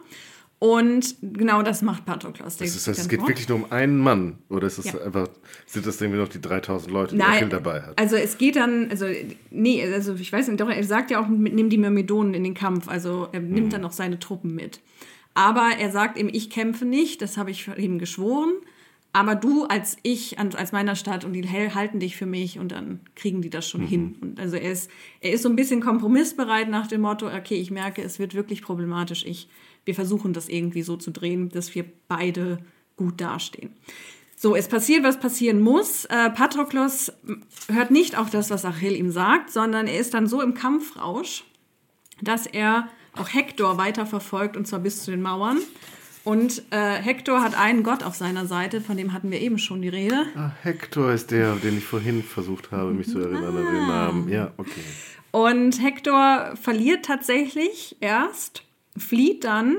Und genau das macht Patroklos. Das heißt, es geht wirklich nur um einen Mann? Oder ist es ja. einfach, sind das irgendwie noch die 3000 Leute, die Nein, dabei hat? Also es geht dann, also nee, also ich weiß nicht, doch, er sagt ja auch, nimm die Myrmidonen in den Kampf. Also er nimmt mhm. dann auch seine Truppen mit. Aber er sagt eben, ich kämpfe nicht, das habe ich ihm geschworen. Aber du als ich, als meiner Stadt und die halten dich für mich und dann kriegen die das schon mhm. hin. Und also er ist, er ist so ein bisschen kompromissbereit nach dem Motto, okay, ich merke, es wird wirklich problematisch. Ich, wir versuchen das irgendwie so zu drehen, dass wir beide gut dastehen. So, es passiert, was passieren muss. Äh, Patroklos hört nicht auf das, was Achill ihm sagt, sondern er ist dann so im Kampfrausch, dass er auch Hektor weiterverfolgt und zwar bis zu den Mauern. Und äh, Hektor hat einen Gott auf seiner Seite, von dem hatten wir eben schon die Rede. Ah, Hektor ist der, den ich vorhin versucht habe, mich zu erinnern ah. an den Namen. Ja, okay. Und Hektor verliert tatsächlich erst, flieht dann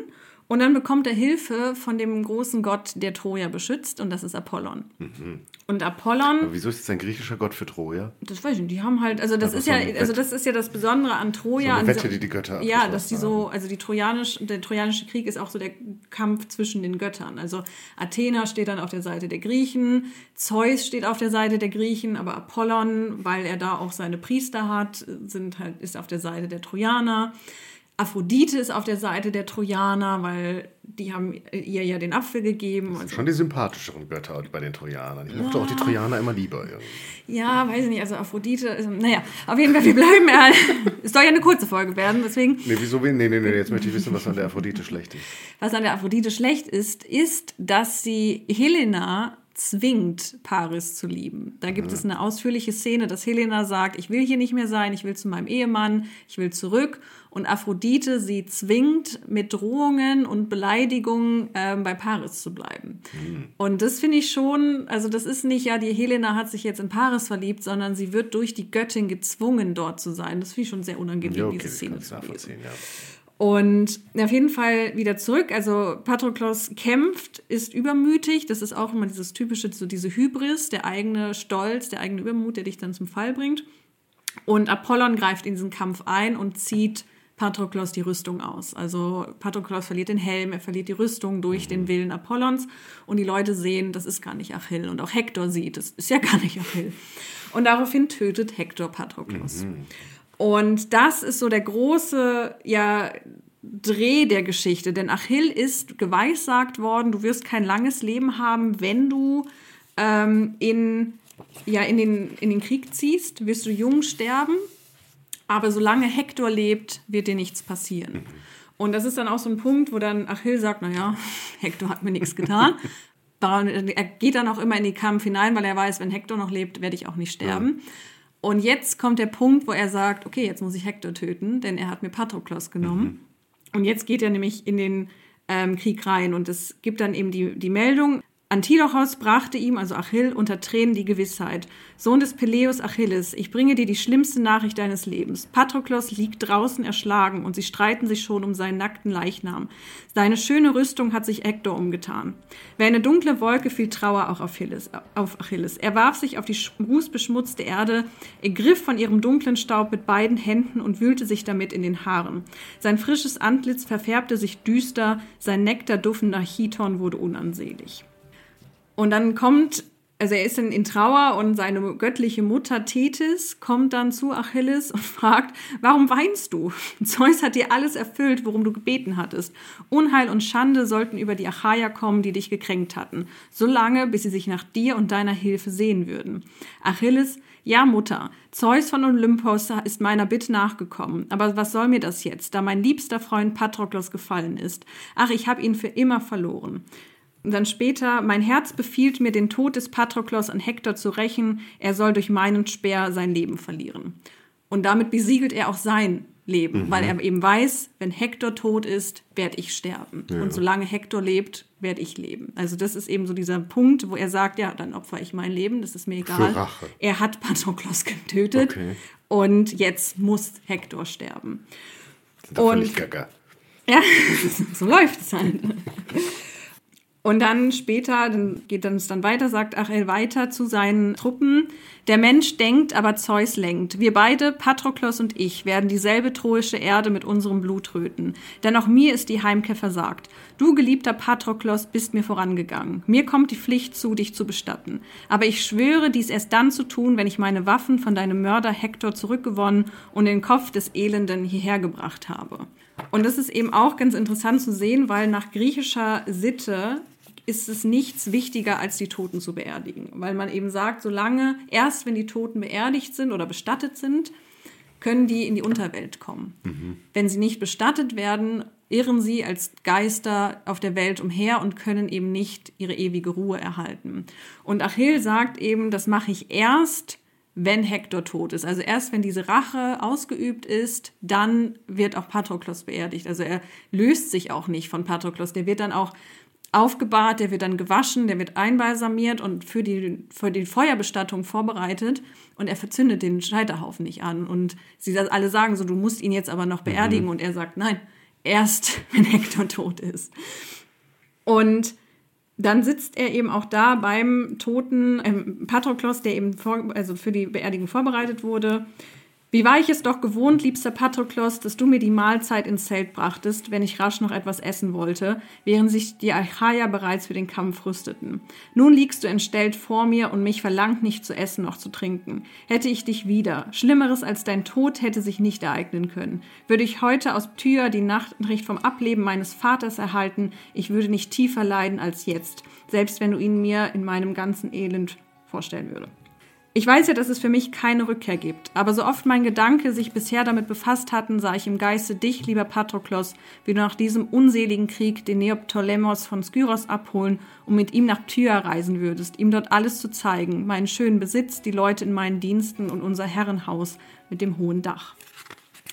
und dann bekommt er Hilfe von dem großen Gott, der Troja beschützt, und das ist Apollon. Mhm. Und Apollon. Aber wieso ist es ein griechischer Gott für Troja? Das weiß ich nicht. Die haben halt, also das ist so ja, also das ist ja das Besondere an Troja. So eine Wette, die die Götter Ja, dass die so, also die Trojanisch, der Trojanische Krieg ist auch so der Kampf zwischen den Göttern. Also Athena steht dann auf der Seite der Griechen, Zeus steht auf der Seite der Griechen, aber Apollon, weil er da auch seine Priester hat, sind halt, ist auf der Seite der Trojaner. Aphrodite ist auf der Seite der Trojaner, weil die haben ihr ja den Apfel gegeben. Das sind schon die sympathischeren Götter bei den Trojanern. Ich mochte ja. auch die Trojaner immer lieber. Irgendwie. Ja, weiß ich nicht. Also Aphrodite, ist, naja, auf jeden Fall, wir bleiben ja. es soll ja eine kurze Folge werden, deswegen. Nee, wieso? Nee, nee, nee, jetzt möchte ich wissen, was an der Aphrodite schlecht ist. Was an der Aphrodite schlecht ist, ist, dass sie Helena zwingt, Paris zu lieben. Da gibt es eine ausführliche Szene, dass Helena sagt, ich will hier nicht mehr sein, ich will zu meinem Ehemann, ich will zurück. Und Aphrodite sie zwingt, mit Drohungen und Beleidigungen ähm, bei Paris zu bleiben. Mhm. Und das finde ich schon, also das ist nicht, ja, die Helena hat sich jetzt in Paris verliebt, sondern sie wird durch die Göttin gezwungen, dort zu sein. Das finde ich schon sehr unangenehm, ja, okay, diese Szene zu lesen. Ja. Und auf jeden Fall wieder zurück. Also Patroklos kämpft, ist übermütig. Das ist auch immer dieses typische, so diese Hybris, der eigene Stolz, der eigene Übermut, der dich dann zum Fall bringt. Und Apollon greift in diesen Kampf ein und zieht Patroklos die Rüstung aus. Also Patroklos verliert den Helm, er verliert die Rüstung durch den Willen Apollons und die Leute sehen, das ist gar nicht Achill. Und auch Hektor sieht, das ist ja gar nicht Achill. Und daraufhin tötet Hektor Patroklos. Mhm. Und das ist so der große, ja, Dreh der Geschichte. Denn Achill ist geweissagt worden, du wirst kein langes Leben haben, wenn du ähm, in, ja, in, den, in den Krieg ziehst, wirst du jung sterben. Aber solange Hektor lebt, wird dir nichts passieren. Und das ist dann auch so ein Punkt, wo dann Achill sagt, naja, Hektor hat mir nichts getan. er geht dann auch immer in den Kampf hinein, weil er weiß, wenn Hektor noch lebt, werde ich auch nicht sterben. Ja. Und jetzt kommt der Punkt, wo er sagt, okay, jetzt muss ich Hektor töten, denn er hat mir Patroklos genommen. Mhm. Und jetzt geht er nämlich in den ähm, Krieg rein und es gibt dann eben die, die Meldung, Antilochos brachte ihm, also Achill, unter Tränen die Gewissheit. Sohn des Peleus Achilles, ich bringe dir die schlimmste Nachricht deines Lebens. Patroklos liegt draußen erschlagen und sie streiten sich schon um seinen nackten Leichnam. Seine schöne Rüstung hat sich Hektor umgetan. Wie eine dunkle Wolke fiel Trauer auch auf Achilles. Auf Achilles. Er warf sich auf die rußbeschmutzte Erde, er griff von ihrem dunklen Staub mit beiden Händen und wühlte sich damit in den Haaren. Sein frisches Antlitz verfärbte sich düster, sein nektarduftender Chiton wurde unansehlich. Und dann kommt, also er ist in, in Trauer und seine göttliche Mutter Tethys kommt dann zu Achilles und fragt, warum weinst du? Zeus hat dir alles erfüllt, worum du gebeten hattest. Unheil und Schande sollten über die Achaier kommen, die dich gekränkt hatten, so lange, bis sie sich nach dir und deiner Hilfe sehen würden. Achilles, ja, Mutter, Zeus von Olympos ist meiner Bitte nachgekommen. Aber was soll mir das jetzt, da mein liebster Freund Patroklos gefallen ist? Ach, ich habe ihn für immer verloren. Und dann später, mein Herz befiehlt mir, den Tod des Patroklos an Hektor zu rächen. Er soll durch meinen Speer sein Leben verlieren. Und damit besiegelt er auch sein Leben, mhm. weil er eben weiß, wenn Hektor tot ist, werde ich sterben. Ja. Und solange Hektor lebt, werde ich leben. Also das ist eben so dieser Punkt, wo er sagt, ja, dann opfer ich mein Leben, das ist mir egal. Er hat Patroklos getötet okay. und jetzt muss Hektor sterben. Das ist und gaga. Ja, so läuft es halt. Und dann später, dann geht es dann weiter, sagt Achel weiter zu seinen Truppen. Der Mensch denkt, aber Zeus lenkt. Wir beide, Patroklos und ich, werden dieselbe troische Erde mit unserem Blut röten. Denn auch mir ist die Heimkehr versagt. Du, geliebter Patroklos, bist mir vorangegangen. Mir kommt die Pflicht zu, dich zu bestatten. Aber ich schwöre, dies erst dann zu tun, wenn ich meine Waffen von deinem Mörder Hektor zurückgewonnen und den Kopf des Elenden hierher gebracht habe. Und das ist eben auch ganz interessant zu sehen, weil nach griechischer Sitte ist es nichts wichtiger, als die Toten zu beerdigen. Weil man eben sagt, solange, erst wenn die Toten beerdigt sind oder bestattet sind, können die in die Unterwelt kommen. Mhm. Wenn sie nicht bestattet werden, irren sie als Geister auf der Welt umher und können eben nicht ihre ewige Ruhe erhalten. Und Achill sagt eben, das mache ich erst, wenn Hektor tot ist. Also erst wenn diese Rache ausgeübt ist, dann wird auch Patroklos beerdigt. Also er löst sich auch nicht von Patroklos. Der wird dann auch aufgebahrt, der wird dann gewaschen, der wird einbalsamiert und für die, für die Feuerbestattung vorbereitet und er verzündet den Scheiterhaufen nicht an. Und sie alle sagen so, du musst ihn jetzt aber noch beerdigen mhm. und er sagt, nein, erst wenn Hektor tot ist. Und dann sitzt er eben auch da beim toten ähm, Patroklos, der eben vor, also für die Beerdigung vorbereitet wurde wie war ich es doch gewohnt, liebster Patroklos, dass du mir die Mahlzeit ins Zelt brachtest, wenn ich rasch noch etwas essen wollte, während sich die Achaier bereits für den Kampf rüsteten. Nun liegst du entstellt vor mir und mich verlangt nicht zu essen noch zu trinken. Hätte ich dich wieder. Schlimmeres als dein Tod hätte sich nicht ereignen können. Würde ich heute aus Ptyr die Nachricht vom Ableben meines Vaters erhalten, ich würde nicht tiefer leiden als jetzt, selbst wenn du ihn mir in meinem ganzen Elend vorstellen würdest. Ich weiß ja, dass es für mich keine Rückkehr gibt, aber so oft mein Gedanke sich bisher damit befasst hatten, sah ich im Geiste dich, lieber Patroklos, wie du nach diesem unseligen Krieg den Neoptolemos von Skyros abholen und mit ihm nach Ptya reisen würdest, ihm dort alles zu zeigen, meinen schönen Besitz, die Leute in meinen Diensten und unser Herrenhaus mit dem hohen Dach.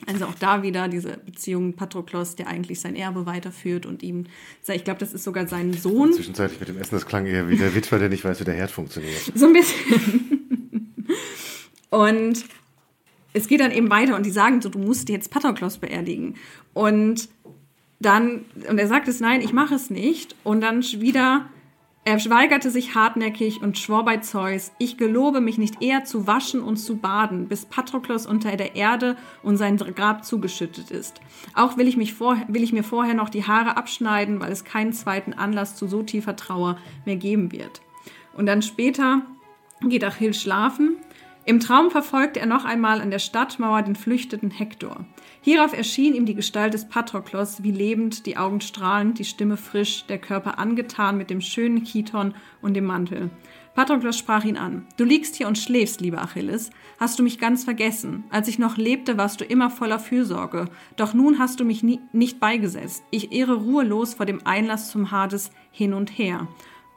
Also auch da wieder diese Beziehung Patroklos, der eigentlich sein Erbe weiterführt und ihm, ich glaube, das ist sogar sein Sohn. Zwischenzeitlich mit dem Essen, das klang eher wie der Witwer, der nicht weiß, wie der Herd funktioniert. So ein bisschen. Und es geht dann eben weiter und die sagen so, du musst jetzt Patroklos beerdigen. Und dann, und er sagt es, nein, ich mache es nicht. Und dann wieder er weigerte sich hartnäckig und schwor bei Zeus, ich gelobe mich nicht eher zu waschen und zu baden, bis Patroklos unter der Erde und sein Grab zugeschüttet ist. Auch will ich, mich vor, will ich mir vorher noch die Haare abschneiden, weil es keinen zweiten Anlass zu so tiefer Trauer mehr geben wird. Und dann später geht Achill schlafen. Im Traum verfolgt er noch einmal an der Stadtmauer den flüchtenden Hektor. Hierauf erschien ihm die Gestalt des Patroklos wie lebend, die Augen strahlend, die Stimme frisch, der Körper angetan mit dem schönen Chiton und dem Mantel. Patroklos sprach ihn an. Du liegst hier und schläfst, lieber Achilles. Hast du mich ganz vergessen? Als ich noch lebte, warst du immer voller Fürsorge. Doch nun hast du mich nie, nicht beigesetzt. Ich irre ruhelos vor dem Einlass zum Hades hin und her.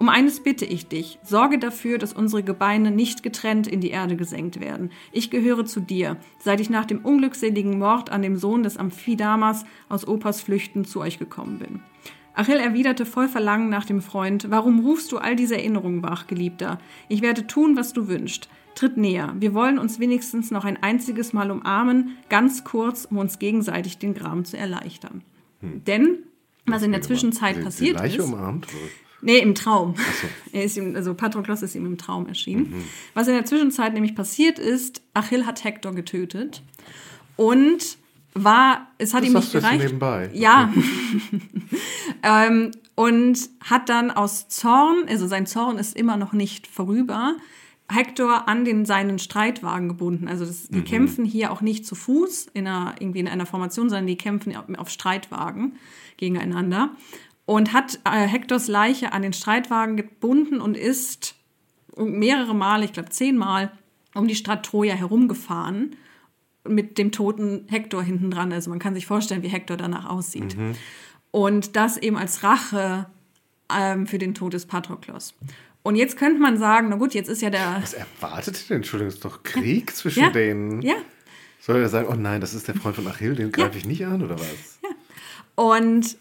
Um eines bitte ich dich, sorge dafür, dass unsere Gebeine nicht getrennt in die Erde gesenkt werden. Ich gehöre zu dir, seit ich nach dem unglückseligen Mord an dem Sohn des Amphidamas aus Opas Flüchten zu euch gekommen bin. Achill erwiderte voll Verlangen nach dem Freund, warum rufst du all diese Erinnerungen wach, Geliebter? Ich werde tun, was du wünschst. Tritt näher, wir wollen uns wenigstens noch ein einziges Mal umarmen, ganz kurz, um uns gegenseitig den Gram zu erleichtern. Hm. Denn, was in der Zwischenzeit passiert ist... Umarmt, Nee, im Traum. So. Ihm, also Patroklos ist ihm im Traum erschienen. Mhm. Was in der Zwischenzeit nämlich passiert ist, Achill hat Hektor getötet und war, es hat das ihm nicht gereicht. Nebenbei. Ja. ähm, und hat dann aus Zorn, also sein Zorn ist immer noch nicht vorüber, Hektor an den seinen Streitwagen gebunden. Also das, die mhm. kämpfen hier auch nicht zu Fuß in einer, irgendwie in einer Formation, sondern die kämpfen auf Streitwagen gegeneinander und hat äh, Hektors Leiche an den Streitwagen gebunden und ist mehrere Male, ich glaube zehnmal, um die Stadt Troja herumgefahren mit dem toten Hektor hinten dran. Also man kann sich vorstellen, wie Hektor danach aussieht. Mhm. Und das eben als Rache ähm, für den Tod des Patroklos. Und jetzt könnte man sagen, na gut, jetzt ist ja der. Was erwartet denn? Entschuldigung, ist doch Krieg zwischen ja. denen. Ja. Soll er sagen, oh nein, das ist der Freund von Achill, den greife ja. ich nicht an, oder was? Ja. Und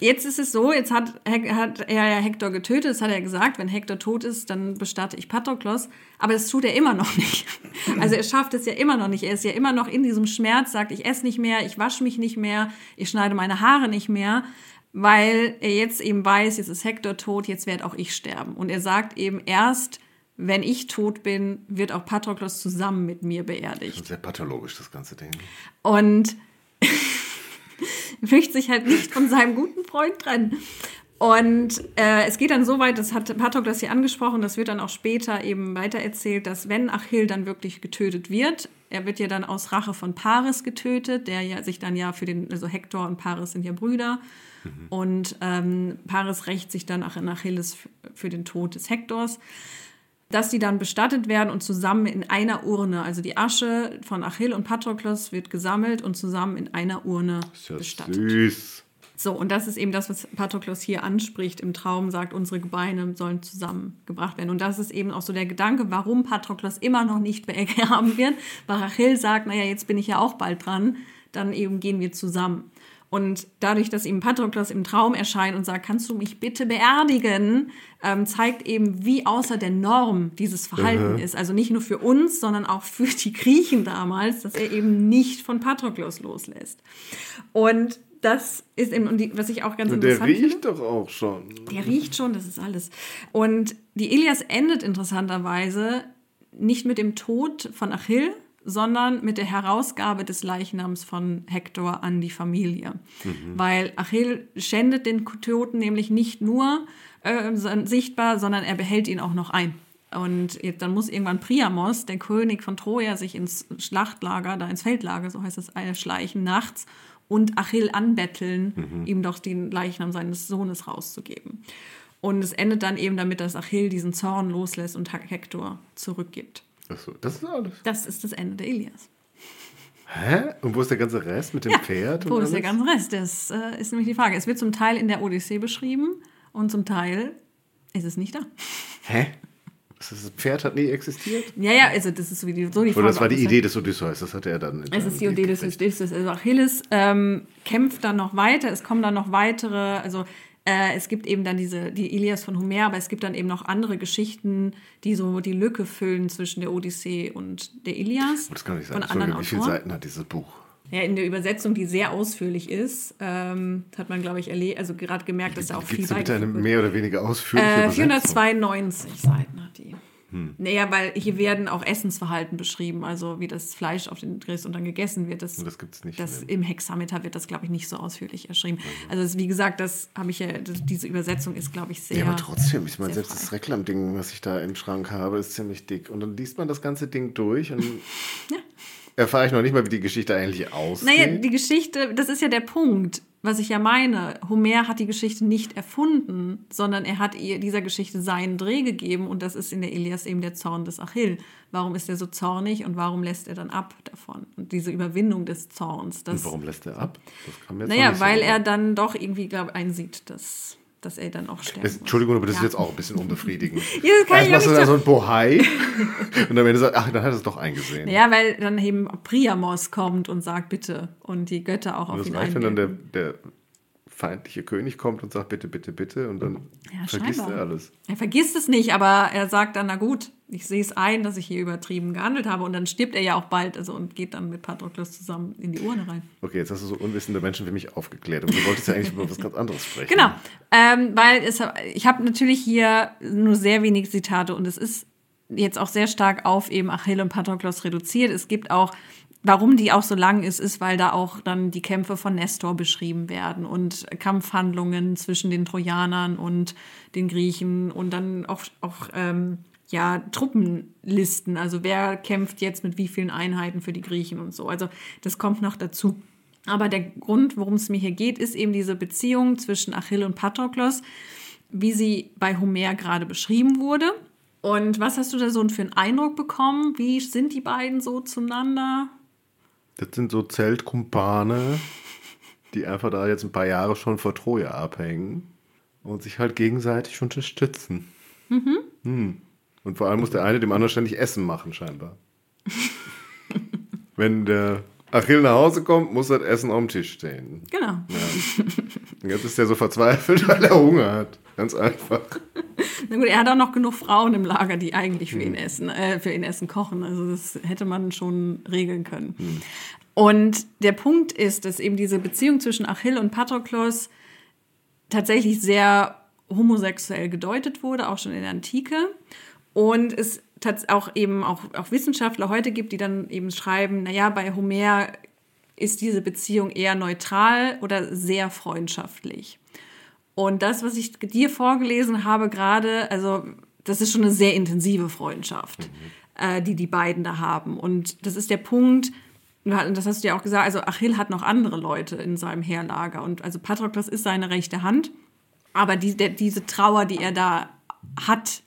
Jetzt ist es so, jetzt hat, hat er ja Hektor getötet, das hat er gesagt, wenn Hektor tot ist, dann bestatte ich Patroklos. Aber das tut er immer noch nicht. Also er schafft es ja immer noch nicht. Er ist ja immer noch in diesem Schmerz, sagt, ich esse nicht mehr, ich wasche mich nicht mehr, ich schneide meine Haare nicht mehr, weil er jetzt eben weiß, jetzt ist Hektor tot, jetzt werde auch ich sterben. Und er sagt eben erst, wenn ich tot bin, wird auch Patroklos zusammen mit mir beerdigt. Das ist sehr pathologisch, das ganze Ding. Und möchte sich halt nicht von seinem guten Freund trennen. Und äh, es geht dann so weit, das hat Patroklos hier angesprochen, das wird dann auch später eben weitererzählt, dass wenn Achill dann wirklich getötet wird, er wird ja dann aus Rache von Paris getötet, der ja sich dann ja für den, also Hektor und Paris sind ja Brüder. Mhm. Und ähm, Paris rächt sich dann auch in Achilles für den Tod des Hektors dass die dann bestattet werden und zusammen in einer Urne, also die Asche von Achill und Patroklos wird gesammelt und zusammen in einer Urne ja bestattet. Süß. So, und das ist eben das, was Patroklos hier anspricht im Traum, sagt, unsere Gebeine sollen zusammengebracht werden. Und das ist eben auch so der Gedanke, warum Patroklos immer noch nicht begraben wird, weil Achill sagt, naja, jetzt bin ich ja auch bald dran, dann eben gehen wir zusammen. Und dadurch, dass ihm Patroklos im Traum erscheint und sagt, kannst du mich bitte beerdigen, ähm, zeigt eben, wie außer der Norm dieses Verhalten mhm. ist. Also nicht nur für uns, sondern auch für die Griechen damals, dass er eben nicht von Patroklos loslässt. Und das ist eben, und die, was ich auch ganz und interessant finde. Der riecht finde, doch auch schon. Der riecht schon, das ist alles. Und die Ilias endet interessanterweise nicht mit dem Tod von Achill, sondern mit der Herausgabe des Leichnams von Hektor an die Familie. Mhm. Weil Achill schändet den Toten nämlich nicht nur äh, sichtbar, sondern er behält ihn auch noch ein. Und dann muss irgendwann Priamos, der König von Troja, sich ins Schlachtlager, da ins Feldlager, so heißt es, schleichen nachts und Achill anbetteln, mhm. ihm doch den Leichnam seines Sohnes rauszugeben. Und es endet dann eben damit, dass Achill diesen Zorn loslässt und Hektor zurückgibt. Achso, das ist alles. Das ist das Ende der Ilias. Hä? Und wo ist der ganze Rest mit dem Pferd? Wo ist der ganze Rest? Das äh, ist nämlich die Frage. Es wird zum Teil in der Odyssee beschrieben und zum Teil ist es nicht da. Hä? Das Pferd hat nie existiert? Ja, ja, also das ist so, wie die, so die Oder das war die Idee des Odysseus, das hatte er dann. Es ist die Idee des. Odysseus. Also Achilles ähm, kämpft dann noch weiter. Es kommen dann noch weitere, also äh, es gibt eben dann diese, die Ilias von Homer, aber es gibt dann eben noch andere Geschichten, die so die Lücke füllen zwischen der Odyssee und der Ilias. Das kann nicht sein. Von anderen wie viele. Seiten hat dieses Buch? Ja, in der Übersetzung, die sehr ausführlich ist, ähm, hat man, glaube ich, also gerade gemerkt, dass da auch viel Gibt es bitte eine mehr oder weniger ausführliche Äh, Übersetzung? 492 Seiten hat die. Hm. Naja, weil hier werden auch Essensverhalten beschrieben, also wie das Fleisch auf den Grill und dann gegessen wird. Das, Und das gibt's nicht Das, Im Hexameter wird das, glaube ich, nicht so ausführlich erschrieben. Also das, wie gesagt, das habe ich ja, das, diese Übersetzung ist, glaube ich, sehr. Ja, aber trotzdem, ich meine, selbst das frei. Reklam-Ding, was ich da im Schrank habe, ist ziemlich dick. Und dann liest man das ganze Ding durch und erfahre ich noch nicht mal, wie die Geschichte eigentlich aussieht. Naja, die Geschichte, das ist ja der Punkt, was ich ja meine. Homer hat die Geschichte nicht erfunden, sondern er hat ihr dieser Geschichte seinen Dreh gegeben und das ist in der Ilias eben der Zorn des Achill. Warum ist er so zornig und warum lässt er dann ab davon? Und diese Überwindung des Zorns. Das, und warum lässt er ab? Das kam mir jetzt naja, so weil er dann doch irgendwie, glaube einsieht, dass, dass er dann auch sterben Das. Entschuldigung, aber das Ja. ist jetzt auch ein bisschen unbefriedigend. Ja, das kann Erst ich machst du nicht da so ein Bohai und am Ende sagt, ach, dann hat er es doch eingesehen. Ja, weil dann eben Priamos kommt und sagt bitte und die Götter auch und auf das ihn reicht, wenn dann der, der feindliche König kommt und sagt, bitte, bitte, bitte und dann Ja, vergisst scheinbar. er alles. Er vergisst es nicht, aber er sagt dann, na gut, ich sehe es ein, dass ich hier übertrieben gehandelt habe und dann stirbt er ja auch bald also, und geht dann mit Patroklos zusammen in die Urne rein. Okay, jetzt hast du so unwissende Menschen wie mich aufgeklärt. Aber du wolltest ja eigentlich über was ganz anderes sprechen. Genau, ähm, weil es, ich habe natürlich hier nur sehr wenig Zitate und es ist jetzt auch sehr stark auf eben Achill und Patroklos reduziert. Es gibt auch, warum die auch so lang ist, ist, weil da auch dann die Kämpfe von Nestor beschrieben werden und Kampfhandlungen zwischen den Trojanern und den Griechen und dann auch, auch ähm, ja, Truppenlisten, also wer kämpft jetzt mit wie vielen Einheiten für die Griechen und so. Also das kommt noch dazu. Aber der Grund, worum es mir hier geht, ist eben diese Beziehung zwischen Achill und Patroklos, wie sie bei Homer gerade beschrieben wurde. Und was hast du da so für einen Eindruck bekommen? Wie sind die beiden so zueinander? Das sind so Zeltkumpane, die einfach da jetzt ein paar Jahre schon vor Troja abhängen und sich halt gegenseitig unterstützen. Mhm. Und vor allem muss der eine dem anderen ständig Essen machen, scheinbar. Wenn der Achill nach Hause kommt, muss das Essen auf dem Tisch stehen. Genau. Und jetzt ist er so verzweifelt, weil er Hunger hat. Ganz einfach. Na gut, er hat auch noch genug Frauen im Lager, die eigentlich für ihn essen, äh, für ihn Essen kochen. Also das hätte man schon regeln können. Und der Punkt ist, dass eben diese Beziehung zwischen Achill und Patroklos tatsächlich sehr homosexuell gedeutet wurde, auch schon in der Antike. Und es auch eben auch, auch Wissenschaftler heute gibt, die dann eben schreiben, naja, bei Homer ist diese Beziehung eher neutral oder sehr freundschaftlich. Und das, was ich dir vorgelesen habe gerade, also das ist schon eine sehr intensive Freundschaft, äh, die die beiden da haben. Und das ist der Punkt, und das hast du ja auch gesagt, also Achill hat noch andere Leute in seinem Heerlager. Und also Patroklos ist seine rechte Hand. Aber die, der, diese Trauer, die er da hat,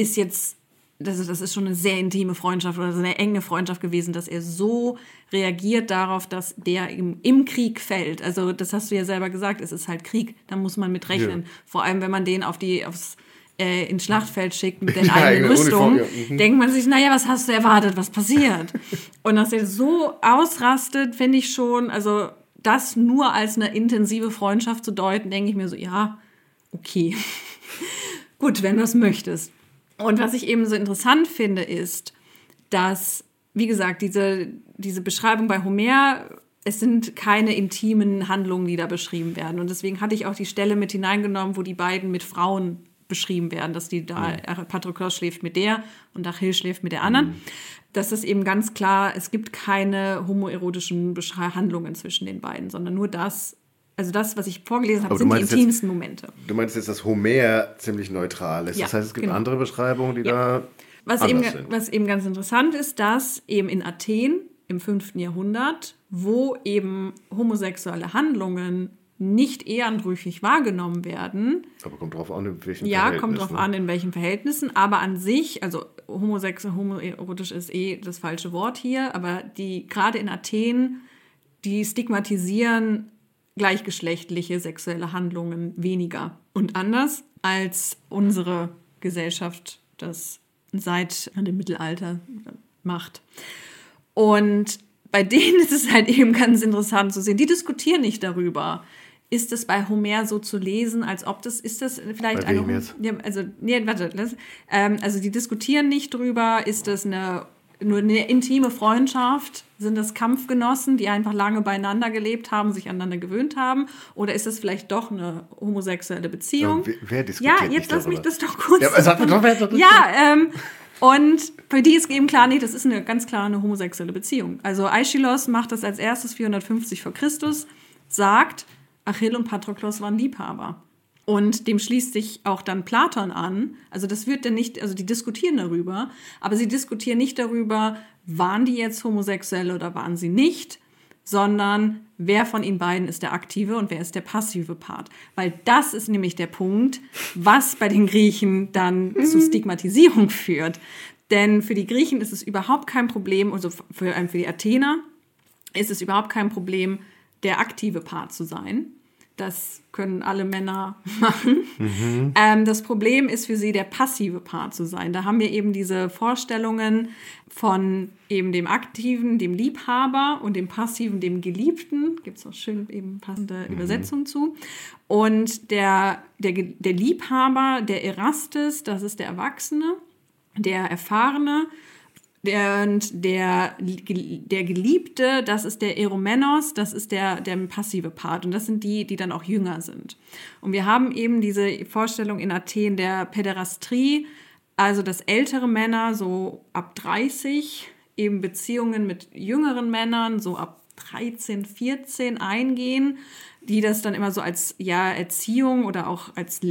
ist jetzt, das ist, das ist schon eine sehr intime Freundschaft oder eine enge Freundschaft gewesen, dass er so reagiert darauf, dass der im, im Krieg fällt. Also das hast du ja selber gesagt, es ist halt Krieg, da muss man mit rechnen. Ja. Vor allem, wenn man den auf die, aufs, äh, ins Schlachtfeld schickt mit den Ja, eigenen eigene Rüstungen, ja. Mhm. denkt man sich, naja, was hast du erwartet, was passiert? Und dass er so ausrastet, finde ich schon, also das nur als eine intensive Freundschaft zu deuten, denke ich mir so, ja, okay. Gut, wenn du es möchtest. Und was ich eben so interessant finde, ist, dass, wie gesagt, diese, diese Beschreibung bei Homer, es sind keine intimen Handlungen, die da beschrieben werden. Und deswegen hatte ich auch die Stelle mit hineingenommen, wo die beiden mit Frauen beschrieben werden, dass die da, äh, Patroklos schläft mit der und Achill schläft mit der anderen. Das ist eben ganz klar, es gibt keine homoerotischen Handlungen zwischen den beiden, sondern nur das, also das, was ich vorgelesen habe, sind die meinst jetzt- intimsten Momente. Du meinst jetzt, dass Homer ziemlich neutral ist. Ja, das heißt, es gibt genau. andere Beschreibungen, die da Was eben, sind. was eben ganz interessant ist, dass eben in Athen im 5. Jahrhundert, wo eben homosexuelle Handlungen nicht ehrenbrüchig wahrgenommen werden. Aber kommt drauf an, in welchen Ja, kommt drauf an, in welchen Verhältnissen. Aber an sich, also homosexuell, homoerotisch ist eh das falsche Wort hier, aber die gerade in Athen, die stigmatisieren gleichgeschlechtliche sexuelle Handlungen weniger und anders als unsere Gesellschaft das seit dem Mittelalter macht. Und bei denen ist es halt eben ganz interessant zu sehen. Die diskutieren nicht darüber. Ist es bei Homer so zu lesen, als ob das, ist das vielleicht eine. jetzt? Ja, also, nee, warte, lass, ähm, also die diskutieren nicht drüber, ist das eine, nur eine intime Freundschaft? Sind das Kampfgenossen, die einfach lange beieinander gelebt haben, sich aneinander gewöhnt haben? Oder ist das vielleicht doch eine homosexuelle Beziehung? Ja, wer- diskutiert Ja, jetzt lass mich das doch kurz. Ja, sag doch, wer ja, ähm, und für die ist eben klar, nee, das ist eine ganz klar eine homosexuelle Beziehung. Also Aeschylus macht das als erstes 450 vor Christus, sagt, Achill und Patroklos waren Liebhaber. Und dem schließt sich auch dann Platon an. Also das wird dann nicht, also die diskutieren darüber, aber sie diskutieren nicht darüber, waren die jetzt homosexuell oder waren sie nicht, sondern wer von ihnen beiden ist der aktive und wer ist der passive Part. Weil das ist nämlich der Punkt, was bei den Griechen dann zu Stigmatisierung führt. Denn für die Griechen ist es überhaupt kein Problem, also für, für die Athener ist es überhaupt kein Problem, der aktive Part zu sein. Das können alle Männer machen. Ähm, das Problem ist für sie, der passive Part zu sein. Da haben wir eben diese Vorstellungen von eben dem Aktiven, dem Liebhaber und dem Passiven, dem Geliebten. Gibt es auch schön eben passende Übersetzung zu. Und der, der, der Liebhaber, der Erastes, das ist der Erwachsene, der Erfahrene. Und der, der Geliebte, das ist der Eromenos, das ist der, der passive Part. Und das sind die, die dann auch jünger sind. Und wir haben eben diese Vorstellung in Athen der Päderastrie, also dass ältere Männer so ab 30 eben Beziehungen mit jüngeren Männern so ab 13, 14 eingehen, die das dann immer so als ja, Erziehung oder auch als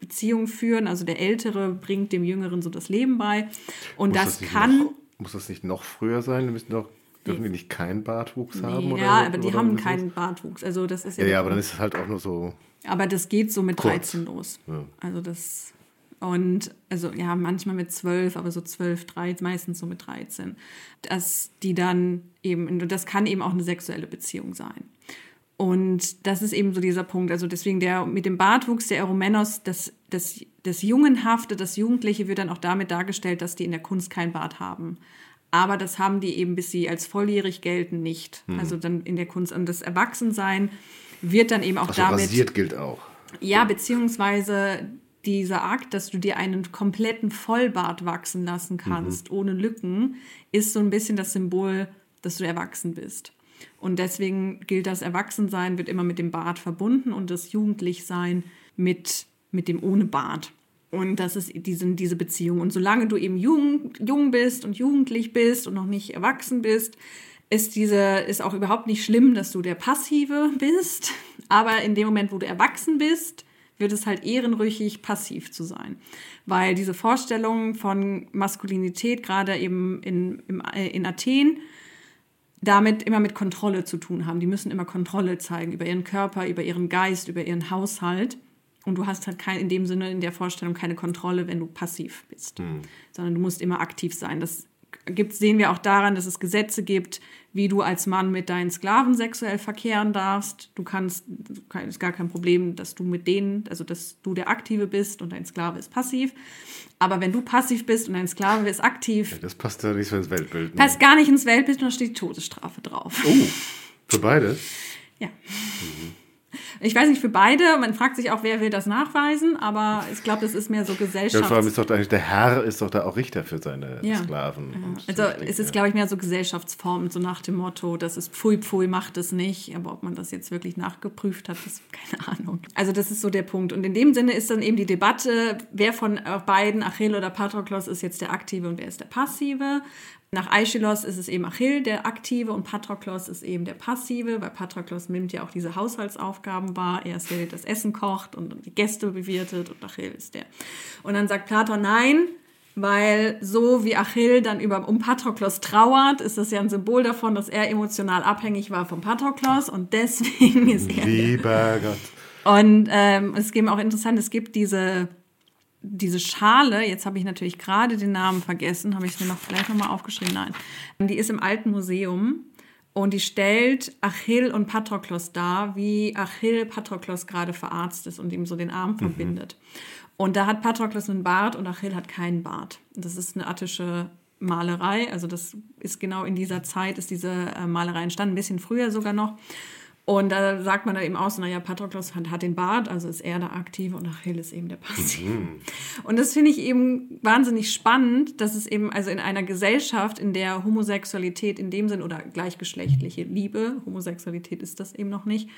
Lehrbeziehung führen. Also der Ältere bringt dem Jüngeren so das Leben bei. Und Muss das, nicht kann. Noch, muss das nicht noch früher sein? Die müssen doch, dürfen die nicht keinen Bartwuchs haben? Oder, ja, aber die oder haben was? keinen Bartwuchs. Also das ist ja, Ja, ja, aber dann ist es halt auch nur so. Aber das geht so mit Kurz. 13 los. Ja. Also das und also ja, manchmal mit 12, aber so 12, 13, meistens so mit 13. Dass die dann eben, und das kann eben auch eine sexuelle Beziehung sein. Und das ist eben so dieser Punkt. Also deswegen der mit dem Bartwuchs, der Eromenos, das, das, das Jungenhafte, das Jugendliche wird dann auch damit dargestellt, dass die in der Kunst kein Bart haben. Aber das haben die eben, bis sie als volljährig gelten, nicht. Also dann in der Kunst. Und das Erwachsensein wird dann eben auch Also damit. rasiert gilt auch. Ja, beziehungsweise dieser Akt, dass du dir einen kompletten Vollbart wachsen lassen kannst, ohne Lücken, ist so ein bisschen das Symbol, dass du erwachsen bist. Und deswegen gilt das Erwachsensein, wird immer mit dem Bart verbunden und das Jugendlichsein mit, mit dem ohne Bart. Und das ist diese, diese Beziehung. Und solange du eben jung, jung bist und jugendlich bist und noch nicht erwachsen bist, ist diese ist auch überhaupt nicht schlimm, dass du der Passive bist. Aber in dem Moment, wo du erwachsen bist, wird es halt ehrenrüchig, passiv zu sein. Weil diese Vorstellung von Maskulinität, gerade eben in, äh, in Athen, damit immer mit Kontrolle zu tun haben. Die müssen immer Kontrolle zeigen über ihren Körper, über ihren Geist, über ihren Haushalt. Und du hast halt kein, in dem Sinne in der Vorstellung keine Kontrolle, wenn du passiv bist, sondern du musst immer aktiv sein. Das gibt, sehen wir auch daran, dass es Gesetze gibt, wie du als Mann mit deinen Sklaven sexuell verkehren darfst. Du kannst, es ist gar kein Problem, dass du mit denen, also dass du der Aktive bist und dein Sklave ist passiv. Aber wenn du passiv bist und dein Sklave ist aktiv, Das passt ja nicht so ins Weltbild. ne? passt gar nicht ins Weltbild und da steht Todesstrafe drauf. Oh, für beide? Ja. Ich weiß nicht für beide, man fragt sich auch, wer will das nachweisen, aber ich glaube, das ist mehr so Ja, und vor allem ist doch eigentlich der Herr ist doch da auch Richter für seine Ja. Sklaven. und Also es ist, glaube ich, mehr so Gesellschaftsform, so nach dem Motto, das ist Pfui Pfui, macht es nicht. Aber ob man das jetzt wirklich nachgeprüft hat, ist keine Ahnung. Also das ist so der Punkt. Und in dem Sinne ist dann eben die Debatte, wer von äh, beiden, Achill oder Patroklos, ist jetzt der Aktive und wer ist der Passive. Nach Aeschylus ist es eben Achill, der Aktive, und Patroklos ist eben der Passive, weil Patroklos nimmt ja auch diese Haushaltsaufgaben wahr. Er ist der, der das Essen kocht und die Gäste bewirtet und Achill ist der. Und dann sagt Platon, nein, weil so wie Achill dann über, um Patroklos trauert, ist das ja ein Symbol davon, dass er emotional abhängig war vom Patroklos und deswegen ist er. Lieber Gott. Und ähm, es gibt auch interessant, es gibt diese, diese Schale, jetzt habe ich natürlich gerade den Namen vergessen, habe ich es mir noch vielleicht nochmal aufgeschrieben, nein. Die ist im Alten Museum und die stellt Achill und Patroklos dar, wie Achill Patroklos gerade verarztet ist und ihm so den Arm verbindet. Und da hat Patroklos einen Bart und Achill hat keinen Bart. Das ist eine attische Malerei, also das ist genau in dieser Zeit, ist diese äh, Malerei entstanden, ein bisschen früher sogar noch. Und da sagt man da eben aus, naja, Patroklos hat, hat den Bart, also ist er der Aktive und Achill ist eben der Passive. Und das finde ich eben wahnsinnig spannend, dass es eben also in einer Gesellschaft, in der Homosexualität in dem Sinn oder gleichgeschlechtliche Liebe, Homosexualität ist das eben noch nicht,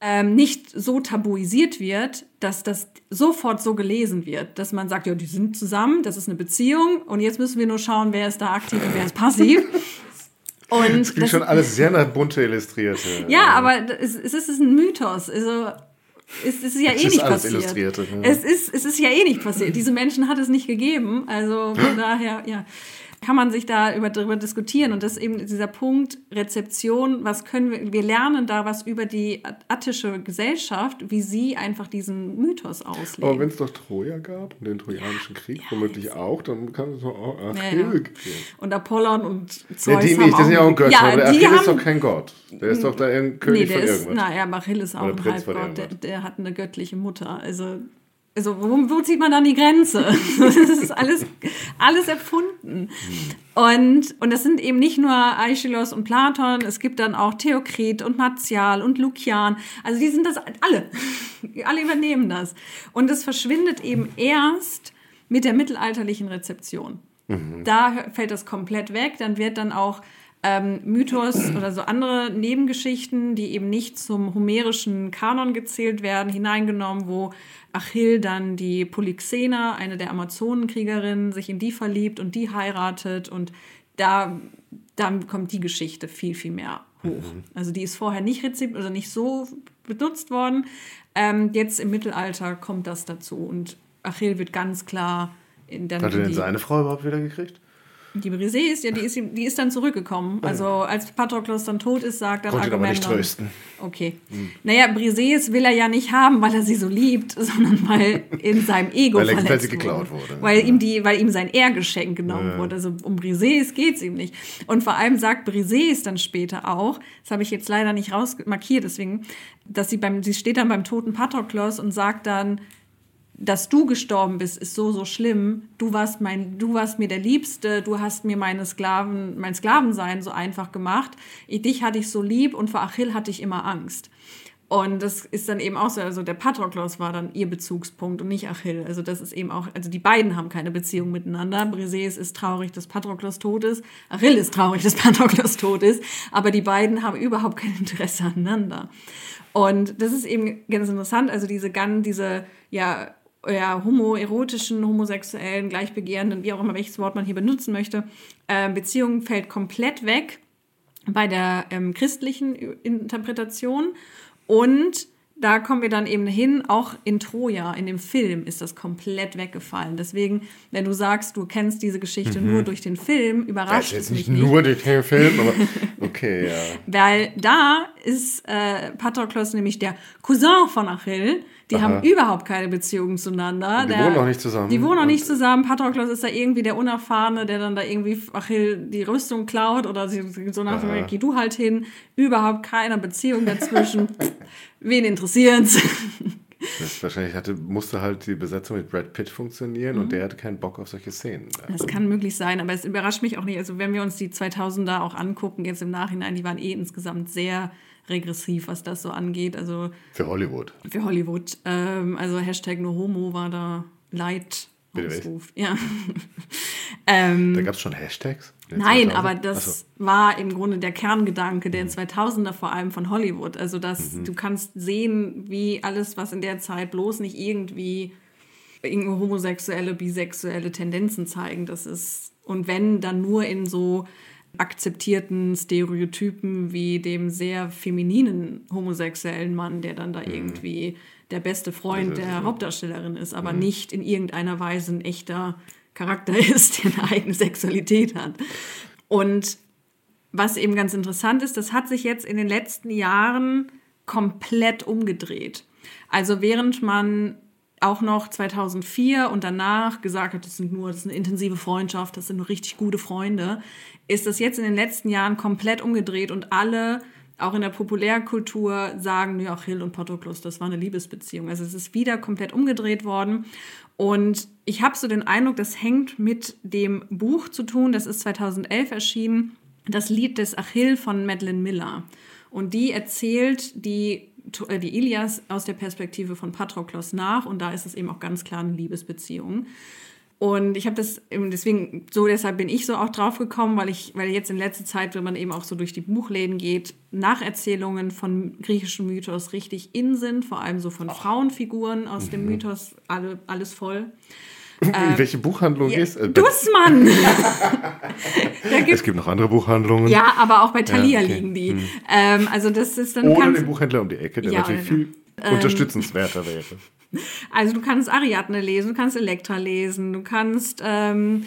ähm, nicht so tabuisiert wird, dass das sofort so gelesen wird, dass man sagt, ja, die sind zusammen, das ist eine Beziehung und jetzt müssen wir nur schauen, wer ist da aktiv und wer ist passiv. Und das klingt schon alles sehr nach bunte Illustrierte. Ja, aber es, es ist ein Mythos. Also es, es ist ja eh ist nicht alles passiert. Ja. Es, ist, es ist ja eh nicht passiert. Diese Menschen hat es nicht gegeben. Also von daher, ja, kann man sich da über, darüber diskutieren. Und das ist eben dieser Punkt Rezeption, was können wir, wir lernen da was über die attische Gesellschaft, wie sie einfach diesen Mythos auslegen. Aber wenn es doch Troja gab und den Trojanischen Krieg womöglich auch, dann kann es doch auch Ja, Achill ja. geben. Und Apollon und Zeus Ja, die haben nicht, das sind ja auch Götter, Ja, aber der die Achill ist haben- doch kein Gott. Der ist doch da ein Nee, König der von ist, irgendwas. na ja, Achill ist auch ein Halbgott. Der, der hat eine göttliche Mutter. Also, also wo, wo zieht man dann die Grenze? Das ist alles, alles erfunden. Und, und das sind eben nicht nur Aeschylus und Platon, es gibt dann auch Theokrit und Martial und Lukian. Also die sind das alle. Alle übernehmen das. Und es verschwindet eben erst mit der mittelalterlichen Rezeption. Da hö- fällt das komplett weg. Dann wird dann auch ähm, Mythos oder so andere Nebengeschichten, die eben nicht zum homerischen Kanon gezählt werden, hineingenommen, wo Achill dann die Polyxena, eine der Amazonenkriegerinnen, sich in die verliebt und die heiratet und da dann kommt die Geschichte viel, viel mehr hoch. Also die ist vorher nicht rezip also nicht so benutzt worden. Ähm, jetzt im Mittelalter kommt das dazu und Achill wird ganz klar in dann Hat er denn seine Frau überhaupt wieder gekriegt? Die Briseis, ja, die ist, die ist dann zurückgekommen. Also als Patroklos dann tot ist, sagt dann Konnte aber nicht trösten. Okay. Naja, Briseis will er ja nicht haben, weil er sie so liebt, sondern weil in seinem Ego Weil er- verletzt sie geklaut wurde. Weil, Ja. ihm die, weil ihm sein Ehrgeschenk genommen Ja. wurde. Also um Briseis geht es ihm nicht. Und vor allem sagt Briseis dann später auch, das habe ich jetzt leider nicht rausmarkiert, deswegen, dass sie beim, sie steht dann beim toten Patroklos und sagt dann, dass du gestorben bist, ist so, so schlimm. Du warst mein, du warst mir der Liebste, du hast mir meine Sklaven, mein Sklavensein so einfach gemacht. Ich, dich hatte ich so lieb und vor Achill hatte ich immer Angst. Und das ist dann eben auch so, also der Patroklos war dann ihr Bezugspunkt und nicht Achill. Also das ist eben auch, also die beiden haben keine Beziehung miteinander. Briseis ist traurig, dass Patroklos tot ist. Achill ist traurig, dass Patroklos tot ist. Aber die beiden haben überhaupt kein Interesse aneinander. Und das ist eben ganz interessant, also diese diese, ja, ja, homoerotischen, homosexuellen, gleichbegehrenden, wie auch immer, welches Wort man hier benutzen möchte, äh, Beziehung fällt komplett weg bei der ähm, christlichen Interpretation. Und da kommen wir dann eben hin, auch in Troja, in dem Film ist das komplett weggefallen. Deswegen, wenn du sagst, du kennst diese Geschichte nur durch den Film, Das überrascht ist es jetzt mich nicht nicht. nur durch den Film, aber okay, ja. Weil da ist äh, Patroklos nämlich der Cousin von Achill. Die Aha. haben überhaupt keine Beziehung zueinander. Die Der- wohnen auch nicht zusammen. Die wohnen auch nicht zusammen. Patroklos ist da irgendwie der Unerfahrene, der dann da irgendwie Achill die Rüstung klaut oder so nach dem geh du halt hin. Überhaupt keine Beziehung dazwischen. Wen interessiert's? Das wahrscheinlich hatte, musste halt die Besetzung mit Brad Pitt funktionieren Mhm. und der hatte keinen Bock auf solche Szenen. Das kann möglich sein, aber es überrascht mich auch nicht. Also wenn wir uns die 2000er auch angucken, jetzt im Nachhinein, die waren eh insgesamt sehr regressiv, was das so angeht. Also Für Hollywood. für Hollywood. Ähm, also Hashtag No Homo war da Leid. Ausruf. Ja. ähm, Da gab es schon Hashtags? Nein, 2000? aber das so. war im Grunde der Kerngedanke der 2000er vor allem von Hollywood. Also dass Mhm. du kannst sehen, wie alles, was in der Zeit bloß nicht irgendwie irgendwo homosexuelle, bisexuelle Tendenzen zeigen. Das ist und wenn dann nur in so akzeptierten Stereotypen wie dem sehr femininen homosexuellen Mann, der dann da irgendwie der beste Freund Mhm. Also, der. Hauptdarstellerin ist, aber nicht in irgendeiner Weise ein echter Charakter ist, der eine eigene Sexualität hat. Und was eben ganz interessant ist, das hat sich jetzt in den letzten Jahren komplett umgedreht. Also während man auch noch 2004 und danach gesagt hat, das sind nur, das ist eine intensive Freundschaft, das sind nur richtig gute Freunde, ist das jetzt in den letzten Jahren komplett umgedreht und alle, auch in der Populärkultur, sagen, ja, Hill und Patroklos, das war eine Liebesbeziehung. Also es ist wieder komplett umgedreht worden. Und ich habe so den Eindruck, das hängt mit dem Buch zu tun, das ist 2011 erschienen, das Lied des Achill von Madeleine Miller. Und die erzählt die die Ilias aus der Perspektive von Patroklos nach und da ist es eben auch ganz klar eine Liebesbeziehung. Und ich habe das deswegen so deshalb bin ich so auch drauf gekommen, weil ich weil jetzt in letzter Zeit, wenn man eben auch so durch die Buchläden geht, Nacherzählungen von griechischen Mythos richtig in sind, vor allem so von Frauenfiguren aus mhm. dem Mythos alle alles voll. In ähm, welche Buchhandlung ja, ist? Äh, Dussmann! es gibt noch andere Buchhandlungen. Ja, aber auch bei Thalia ja, okay. liegen die. Hm. Ähm, also das ist dann Oder den Buchhändler um die Ecke, der ja, natürlich viel ähm, unterstützenswerter wäre. Also du kannst Ariadne lesen, du kannst Elektra lesen, du kannst, ähm,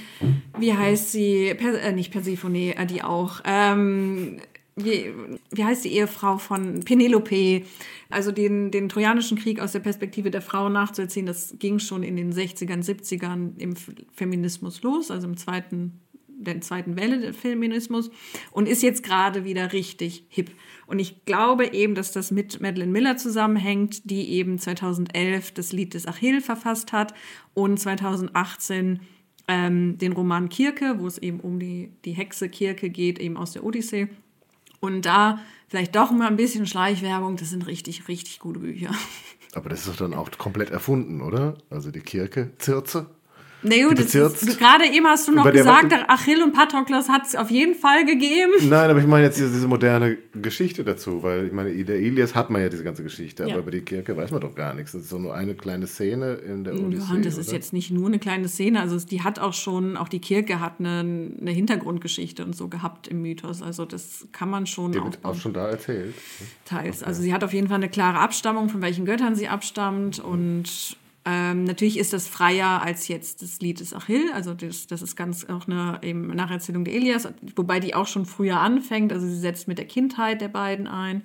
wie heißt sie, per, äh, nicht Persephone, äh, die auch, ähm, wie, wie heißt die Ehefrau von Penelope? Also den, den Trojanischen Krieg aus der Perspektive der Frau nachzuerzählen, das ging schon in den 60ern, 70ern im Feminismus los, also im zweiten, der zweiten Welle des Feminismus und ist jetzt gerade wieder richtig hip. Und ich glaube eben, dass das mit Madeleine Miller zusammenhängt, die eben 2011 das Lied des Achill verfasst hat und 2018 ähm, den Roman Kirke, wo es eben um die, die Hexe Kirke geht, eben aus der Odyssee. Und da vielleicht doch mal ein bisschen Schleichwerbung, das sind richtig, richtig gute Bücher. Aber das ist doch dann auch komplett erfunden, oder? Also die Kirke, Zirze? Nee, gut, gerade eben hast du noch gesagt, Achill und Patroklos hat es auf jeden Fall gegeben. Nein, aber ich meine jetzt diese, diese, moderne Geschichte dazu, weil ich meine, der Ilias hat man ja diese ganze Geschichte, ja. aber über die Kirche weiß man doch gar nichts. Das ist doch nur eine kleine Szene in der Odyssee. Ja, das ist jetzt nicht nur eine kleine Szene, also die hat auch schon, auch die Kirche hat eine, eine Hintergrundgeschichte und so gehabt im Mythos. Also das kann man schon. Die wird auch schon da erzählt. Teils. Okay. Also sie hat auf jeden Fall eine klare Abstammung, von welchen Göttern sie abstammt und ähm, natürlich ist das freier als jetzt das Lied des Achill, also das, das ist ganz auch eine eben Nacherzählung der Elias, wobei die auch schon früher anfängt, also sie setzt mit der Kindheit der beiden ein.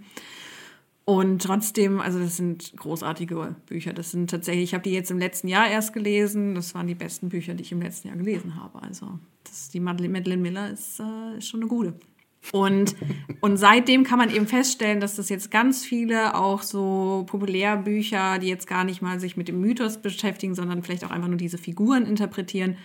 Und trotzdem, also das sind großartige Bücher. Das sind tatsächlich, ich habe die jetzt im letzten Jahr erst gelesen. Das waren die besten Bücher, die ich im letzten Jahr gelesen habe. Also das, die Madeleine Miller ist, äh, ist schon eine gute. Und, und seitdem kann man eben feststellen, dass das jetzt ganz viele auch so Populärbücher, die jetzt gar nicht mal sich mit dem Mythos beschäftigen, sondern vielleicht auch einfach nur diese Figuren interpretieren,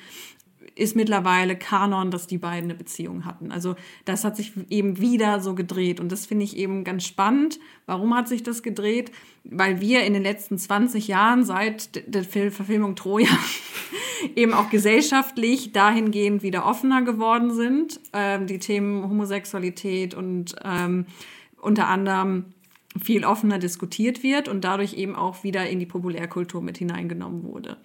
ist mittlerweile Kanon, dass die beiden eine Beziehung hatten. Also das hat sich eben wieder so gedreht und das finde ich eben ganz spannend. Warum hat sich das gedreht? Weil wir in den letzten 20 Jahren seit der Verfilmung Troja eben auch gesellschaftlich dahingehend wieder offener geworden sind. Ähm, die Themen Homosexualität und ähm, unter anderem viel offener diskutiert wird und dadurch eben auch wieder in die Populärkultur mit hineingenommen wurde.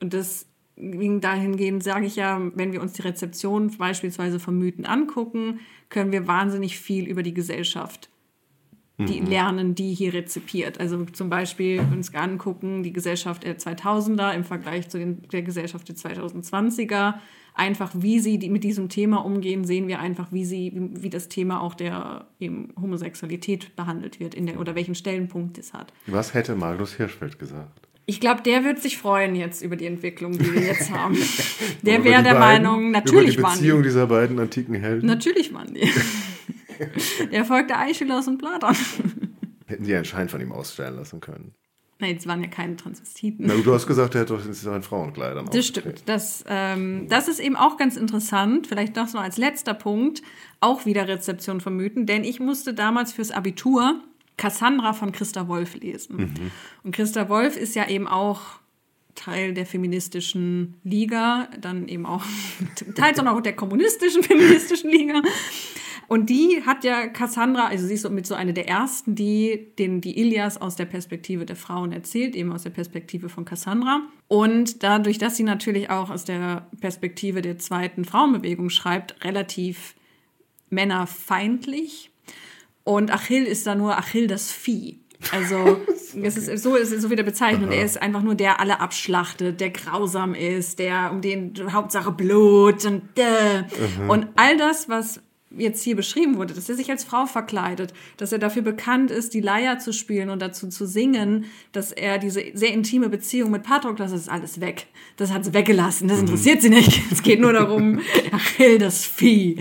Und das dahingehend sage ich ja, wenn wir uns die Rezeption beispielsweise von Mythen angucken, können wir wahnsinnig viel über die Gesellschaft die mhm. lernen, die hier rezipiert. Also zum Beispiel uns angucken, die Gesellschaft der 2000er im Vergleich zu den, der Gesellschaft der 2020er. Einfach, wie sie die, mit diesem Thema umgehen, sehen wir einfach, wie sie, wie, wie das Thema auch der eben Homosexualität behandelt wird in der, oder welchen Stellenpunkt es hat. Was hätte Magnus Hirschfeld gesagt? Ich glaube, der wird sich freuen jetzt über die Entwicklung, die wir jetzt haben. Der wäre der beiden, Meinung, natürlich über die Beziehung dieser beiden antiken Helden. Natürlich waren die. der folgte Aeschylus und Platon. Hätten sie einen Schein von ihm ausstellen lassen können. Nein, jetzt waren ja keine Transvestiten. Na, du hast gesagt, er hat doch ein Frauenkleid Das stimmt. Das, ähm, das ist eben auch ganz interessant. Vielleicht noch so als letzter Punkt. Auch wieder Rezeption von Mythen. Denn ich musste damals fürs Abitur Cassandra von Christa Wolf lesen. Mhm. Und Christa Wolf ist ja eben auch Teil der feministischen Liga, dann eben auch teils auch der kommunistischen feministischen Liga. Und die hat ja Cassandra, also sie ist so mit so einer der ersten, die den, die Ilias aus der Perspektive der Frauen erzählt, eben aus der Perspektive von Cassandra. Und dadurch, dass sie natürlich auch aus der Perspektive der zweiten Frauenbewegung schreibt, relativ männerfeindlich und Achill ist da nur Achill das Vieh. Also es ist so, es ist so wieder bezeichnet. Er ist einfach nur der alle abschlachtet, der grausam ist, der um den Hauptsache Blut und äh. und all das, was jetzt hier beschrieben wurde, dass er sich als Frau verkleidet, dass er dafür bekannt ist, die Leier zu spielen und dazu zu singen, dass er diese sehr intime Beziehung mit Patroklos, das ist alles weg. Das hat sie weggelassen, das interessiert sie nicht. Es geht nur darum, Achill, das Vieh.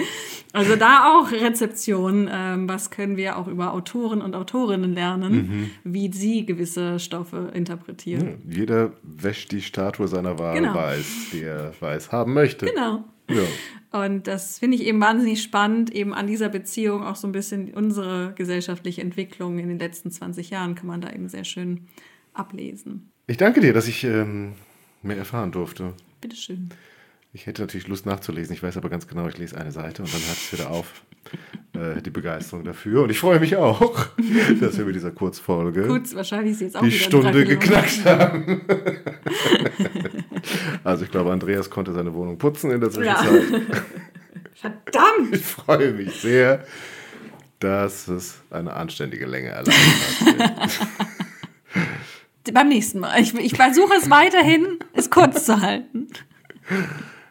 Also da auch Rezeption, ähm, was können wir auch über Autoren und Autorinnen lernen, wie sie gewisse Stoffe interpretieren. Jeder wäscht die Statue seiner Wahl Genau. weiß, die er weiß haben möchte. Genau. Ja. Und das finde ich eben wahnsinnig spannend, eben an dieser Beziehung auch so ein bisschen unsere gesellschaftliche Entwicklung in den letzten 20 Jahren kann man da eben sehr schön ablesen. Ich danke dir, dass ich ähm, mehr erfahren durfte. Bitteschön. Ich hätte natürlich Lust nachzulesen. Ich weiß aber ganz genau, ich lese eine Seite und dann hört es wieder auf. Äh, die Begeisterung dafür. Und ich freue mich auch, dass wir mit dieser Kurzfolge Gut, wahrscheinlich jetzt auch die Stunde geknackt haben. also ich glaube, Andreas konnte seine Wohnung putzen in der Ja. Zwischenzeit. Verdammt! Ich freue mich sehr, dass es eine anständige Länge erlangt hat. Beim nächsten Mal. Ich, ich versuche es weiterhin, es kurz zu halten.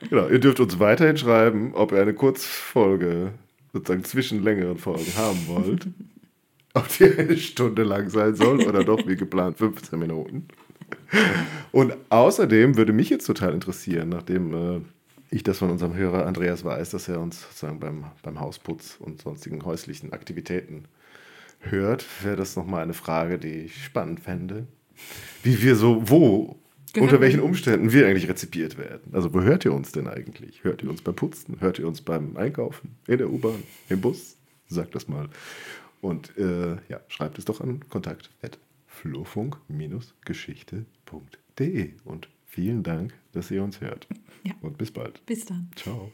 Genau, ihr dürft uns weiterhin schreiben, ob ihr eine Kurzfolge sozusagen zwischen längeren Folgen haben wollt. ob die eine Stunde lang sein soll oder doch wie geplant 15 Minuten. Und außerdem würde mich jetzt total interessieren, nachdem äh, ich das von unserem Hörer Andreas weiß, dass er uns sozusagen beim, beim Hausputz und sonstigen häuslichen Aktivitäten hört, wäre das nochmal eine Frage, die ich spannend fände. Wie wir so, wo, Gehört unter welchen Umständen wir eigentlich rezipiert werden. Also wo hört ihr uns denn eigentlich? Hört ihr uns beim Putzen? Hört ihr uns beim Einkaufen? In der U-Bahn? Im Bus? Sagt das mal. Und äh, ja, schreibt es doch an kontakt.flurfunk-geschichte.de. Und vielen Dank, dass ihr uns hört. Ja. Und bis bald. Bis dann. Ciao.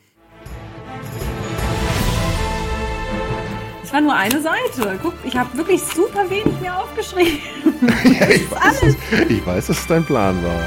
Es war nur eine Seite. Guck, ich habe wirklich super wenig mir aufgeschrieben. ich, weiß, es- ich weiß, dass es dein Plan war.